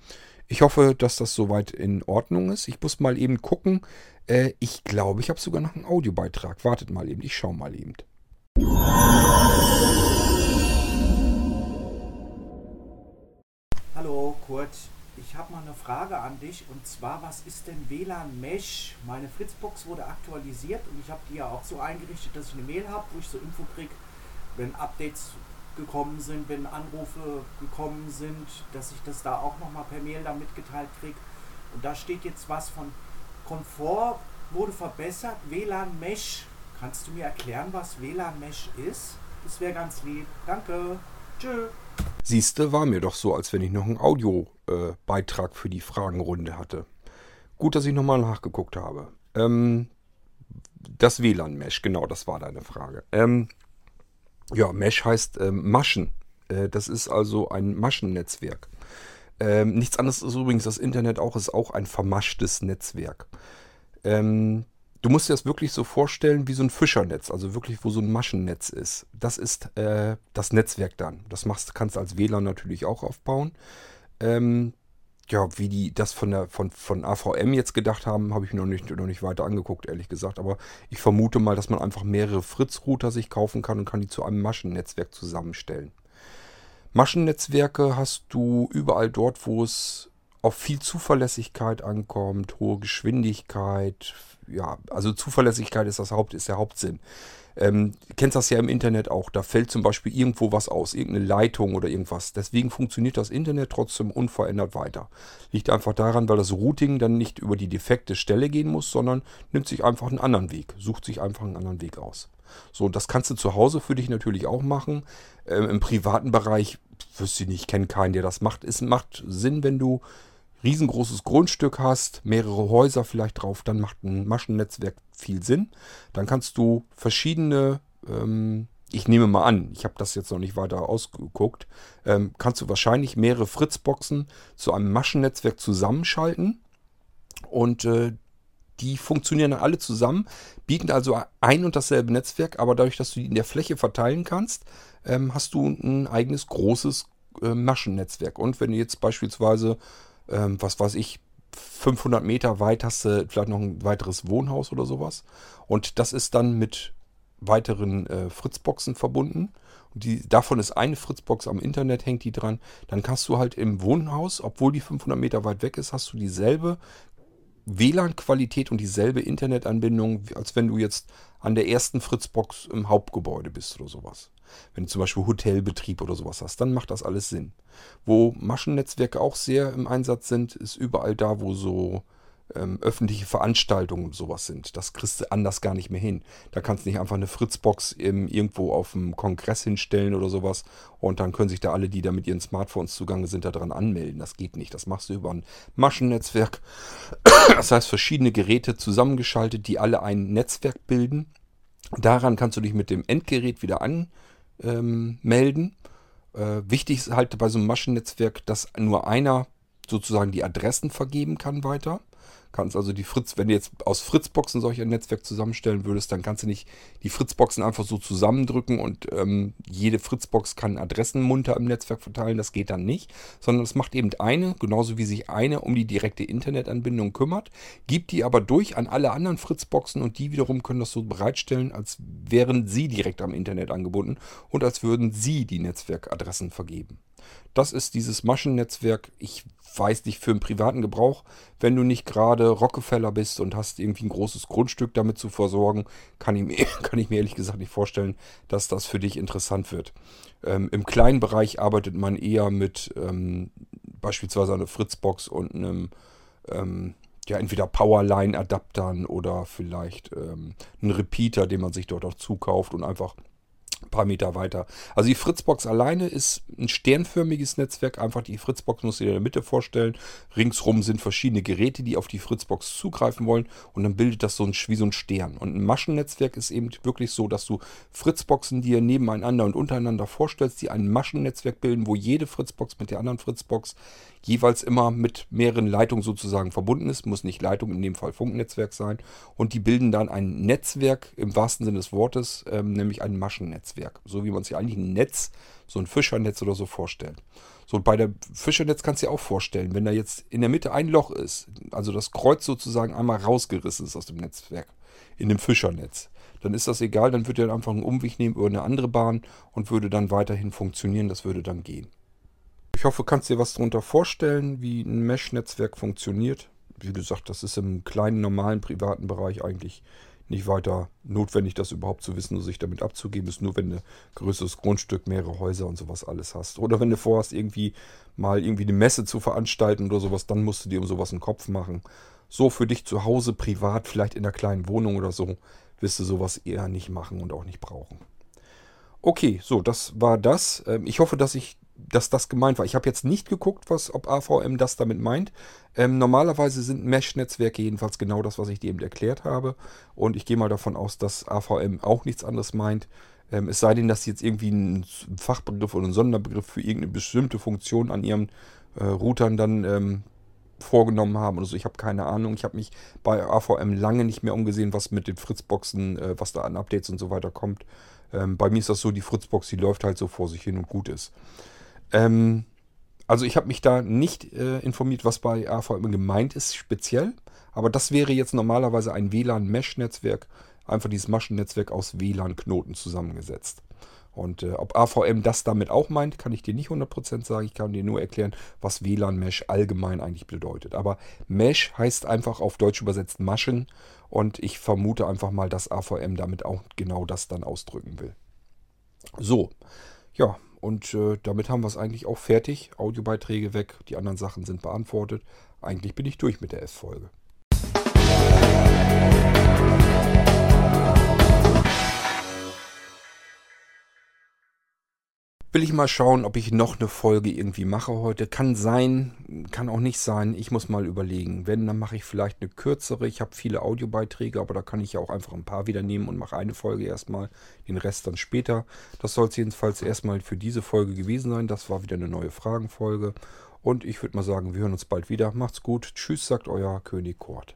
Ich hoffe, dass das soweit in Ordnung ist. Ich muss mal eben gucken. Äh, ich glaube, ich habe sogar noch einen Audiobeitrag. Wartet mal eben, ich schaue mal eben. Hallo, Kurt. Ich habe mal eine Frage an dich und zwar, was ist denn WLAN Mesh? Meine Fritzbox wurde aktualisiert und ich habe die ja auch so eingerichtet, dass ich eine Mail habe, wo ich so Info kriege, wenn Updates gekommen sind, wenn Anrufe gekommen sind, dass ich das da auch nochmal per Mail dann mitgeteilt kriege. Und da steht jetzt was von Komfort wurde verbessert, WLAN Mesh. Kannst du mir erklären, was WLAN Mesh ist? Das wäre ganz lieb. Danke. Tschö. Siehste, war mir doch so, als wenn ich noch einen Audiobeitrag äh, für die Fragenrunde hatte. Gut, dass ich nochmal nachgeguckt habe. Ähm, das WLAN-Mesh, genau, das war deine Frage. Ähm, ja, Mesh heißt ähm, Maschen. Äh, das ist also ein Maschennetzwerk. Ähm, nichts anderes ist übrigens das Internet auch, ist auch ein vermaschtes Netzwerk. Ähm, Du musst dir das wirklich so vorstellen wie so ein Fischernetz, also wirklich, wo so ein Maschennetz ist. Das ist äh, das Netzwerk dann. Das machst, kannst du als WLAN natürlich auch aufbauen. Ähm, ja, wie die das von der von, von AVM jetzt gedacht haben, habe ich mir noch nicht, noch nicht weiter angeguckt, ehrlich gesagt. Aber ich vermute mal, dass man einfach mehrere Fritz-Router sich kaufen kann und kann die zu einem Maschennetzwerk zusammenstellen. Maschennetzwerke hast du überall dort, wo es auf viel Zuverlässigkeit ankommt, hohe Geschwindigkeit, ja, also Zuverlässigkeit ist das Haupt, ist der Hauptsinn. Ähm, kennst das ja im Internet auch. Da fällt zum Beispiel irgendwo was aus, irgendeine Leitung oder irgendwas. Deswegen funktioniert das Internet trotzdem unverändert weiter. Liegt einfach daran, weil das Routing dann nicht über die defekte Stelle gehen muss, sondern nimmt sich einfach einen anderen Weg, sucht sich einfach einen anderen Weg aus. So, das kannst du zu Hause für dich natürlich auch machen. Ähm, Im privaten Bereich wüsste ich nicht, kenne keinen, der das macht. Es macht Sinn, wenn du riesengroßes Grundstück hast, mehrere Häuser vielleicht drauf, dann macht ein Maschennetzwerk viel Sinn. Dann kannst du verschiedene, ähm, ich nehme mal an, ich habe das jetzt noch nicht weiter ausgeguckt, ähm, kannst du wahrscheinlich mehrere Fritzboxen zu einem Maschennetzwerk zusammenschalten und äh, die funktionieren dann alle zusammen, bieten also ein und dasselbe Netzwerk, aber dadurch, dass du die in der Fläche verteilen kannst, ähm, hast du ein eigenes großes äh, Maschennetzwerk. Und wenn du jetzt beispielsweise ähm, was weiß ich, 500 Meter weit hast du vielleicht noch ein weiteres Wohnhaus oder sowas. Und das ist dann mit weiteren äh, Fritzboxen verbunden. Und die, davon ist eine Fritzbox am Internet, hängt die dran. Dann kannst du halt im Wohnhaus, obwohl die 500 Meter weit weg ist, hast du dieselbe WLAN-Qualität und dieselbe Internetanbindung, als wenn du jetzt an der ersten Fritzbox im Hauptgebäude bist oder sowas. Wenn du zum Beispiel Hotelbetrieb oder sowas hast, dann macht das alles Sinn. Wo Maschennetzwerke auch sehr im Einsatz sind, ist überall da, wo so ähm, öffentliche Veranstaltungen und sowas sind. Das kriegst du anders gar nicht mehr hin. Da kannst du nicht einfach eine Fritzbox ähm, irgendwo auf dem Kongress hinstellen oder sowas und dann können sich da alle, die da mit ihren Smartphones zugange sind, daran anmelden. Das geht nicht. Das machst du über ein Maschennetzwerk. Das heißt, verschiedene Geräte zusammengeschaltet, die alle ein Netzwerk bilden. Daran kannst du dich mit dem Endgerät wieder anmelden. Äh, wichtig ist halt bei so einem Maschennetzwerk, dass nur einer sozusagen die Adressen vergeben kann weiter. Kannst also die Fritz, wenn du jetzt aus Fritzboxen solch ein Netzwerk zusammenstellen würdest, dann kannst du nicht die Fritzboxen einfach so zusammendrücken und ähm, jede Fritzbox kann Adressen munter im Netzwerk verteilen. Das geht dann nicht, sondern es macht eben eine, genauso wie sich eine um die direkte Internetanbindung kümmert, gibt die aber durch an alle anderen Fritzboxen und die wiederum können das so bereitstellen, als wären sie direkt am Internet angebunden und als würden sie die Netzwerkadressen vergeben. Das ist dieses Maschennetzwerk. Ich weiß nicht, für einen privaten Gebrauch, wenn du nicht gerade Rockefeller bist und hast irgendwie ein großes Grundstück damit zu versorgen, kann ich mir, kann ich mir ehrlich gesagt nicht vorstellen, dass das für dich interessant wird. Ähm, Im kleinen Bereich arbeitet man eher mit ähm, beispielsweise einer Fritzbox und einem ähm, ja, entweder Powerline-Adaptern oder vielleicht ähm, einen Repeater, den man sich dort auch zukauft und einfach ein paar Meter weiter. Also die Fritzbox alleine ist ein sternförmiges Netzwerk. Einfach die Fritzbox muss dir in der Mitte vorstellen. Ringsrum sind verschiedene Geräte, die auf die Fritzbox zugreifen wollen. Und dann bildet das so ein, wie so ein Stern. Und ein Maschennetzwerk ist eben wirklich so, dass du Fritzboxen dir nebeneinander und untereinander vorstellst, die ein Maschennetzwerk bilden, wo jede Fritzbox mit der anderen Fritzbox jeweils immer mit mehreren Leitungen sozusagen verbunden ist. Muss nicht Leitung, in dem Fall Funknetzwerk sein. Und die bilden dann ein Netzwerk im wahrsten Sinne des Wortes, ähm, nämlich ein Maschennetzwerk. So wie man sich eigentlich ein Netz, so ein Fischernetz oder so vorstellt. So, bei der Fischernetz kannst du dir auch vorstellen, wenn da jetzt in der Mitte ein Loch ist, also das Kreuz sozusagen einmal rausgerissen ist aus dem Netzwerk, in dem Fischernetz, dann ist das egal, dann würde er einfach einen Umweg nehmen über eine andere Bahn und würde dann weiterhin funktionieren, das würde dann gehen. Ich hoffe, du kannst dir was darunter vorstellen, wie ein Mesh-Netzwerk funktioniert. Wie gesagt, das ist im kleinen, normalen, privaten Bereich eigentlich nicht weiter notwendig, das überhaupt zu wissen und sich damit abzugeben. Ist nur, wenn du größeres Grundstück, mehrere Häuser und sowas alles hast. Oder wenn du vorhast, irgendwie mal irgendwie eine Messe zu veranstalten oder sowas, dann musst du dir um sowas einen Kopf machen. So für dich zu Hause, privat, vielleicht in einer kleinen Wohnung oder so, wirst du sowas eher nicht machen und auch nicht brauchen. Okay, so, das war das. Ähm, ich hoffe, dass ich dass das gemeint war. Ich habe jetzt nicht geguckt, was, ob AVM das damit meint. Ähm, normalerweise sind Mesh-Netzwerke jedenfalls genau das, was ich dir eben erklärt habe. Und ich gehe mal davon aus, dass AVM auch nichts anderes meint. Ähm, es sei denn, dass sie jetzt irgendwie einen Fachbegriff oder einen Sonderbegriff für irgendeine bestimmte Funktion an ihren äh, Routern dann ähm, vorgenommen haben oder so. Ich habe keine Ahnung. Ich habe mich bei AVM lange nicht mehr umgesehen, was mit den Fritzboxen, äh, was da an Updates und so weiter kommt. Ähm, bei mir ist das so, die Fritzbox, die läuft halt so vor sich hin und gut ist. Ähm, also ich habe mich da nicht äh, informiert, was bei AVM gemeint ist, speziell. Aber das wäre jetzt normalerweise ein WLAN-Mesh-Netzwerk. Einfach dieses Maschennetzwerk aus WLAN-Knoten zusammengesetzt. Und äh, ob AVM das damit auch meint, kann ich dir nicht 100% sagen. Ich kann dir nur erklären, was WLAN-Mesh allgemein eigentlich bedeutet. Aber Mesh heißt einfach auf Deutsch übersetzt Maschen. Und ich vermute einfach mal, dass AVM damit auch genau das dann ausdrücken will. So, ja, und äh, damit haben wir es eigentlich auch fertig. Audiobeiträge weg, die anderen Sachen sind beantwortet. Eigentlich bin ich durch mit der S-Folge. Will ich mal schauen, ob ich noch eine Folge irgendwie mache heute. Kann sein, kann auch nicht sein. Ich muss mal überlegen. Wenn, dann mache ich vielleicht eine kürzere. Ich habe viele Audiobeiträge, aber da kann ich ja auch einfach ein paar wieder nehmen und mache eine Folge erstmal, den Rest dann später. Das soll es jedenfalls erstmal für diese Folge gewesen sein. Das war wieder eine neue Fragenfolge. Und ich würde mal sagen, wir hören uns bald wieder. Macht's gut. Tschüss, sagt euer König Kort.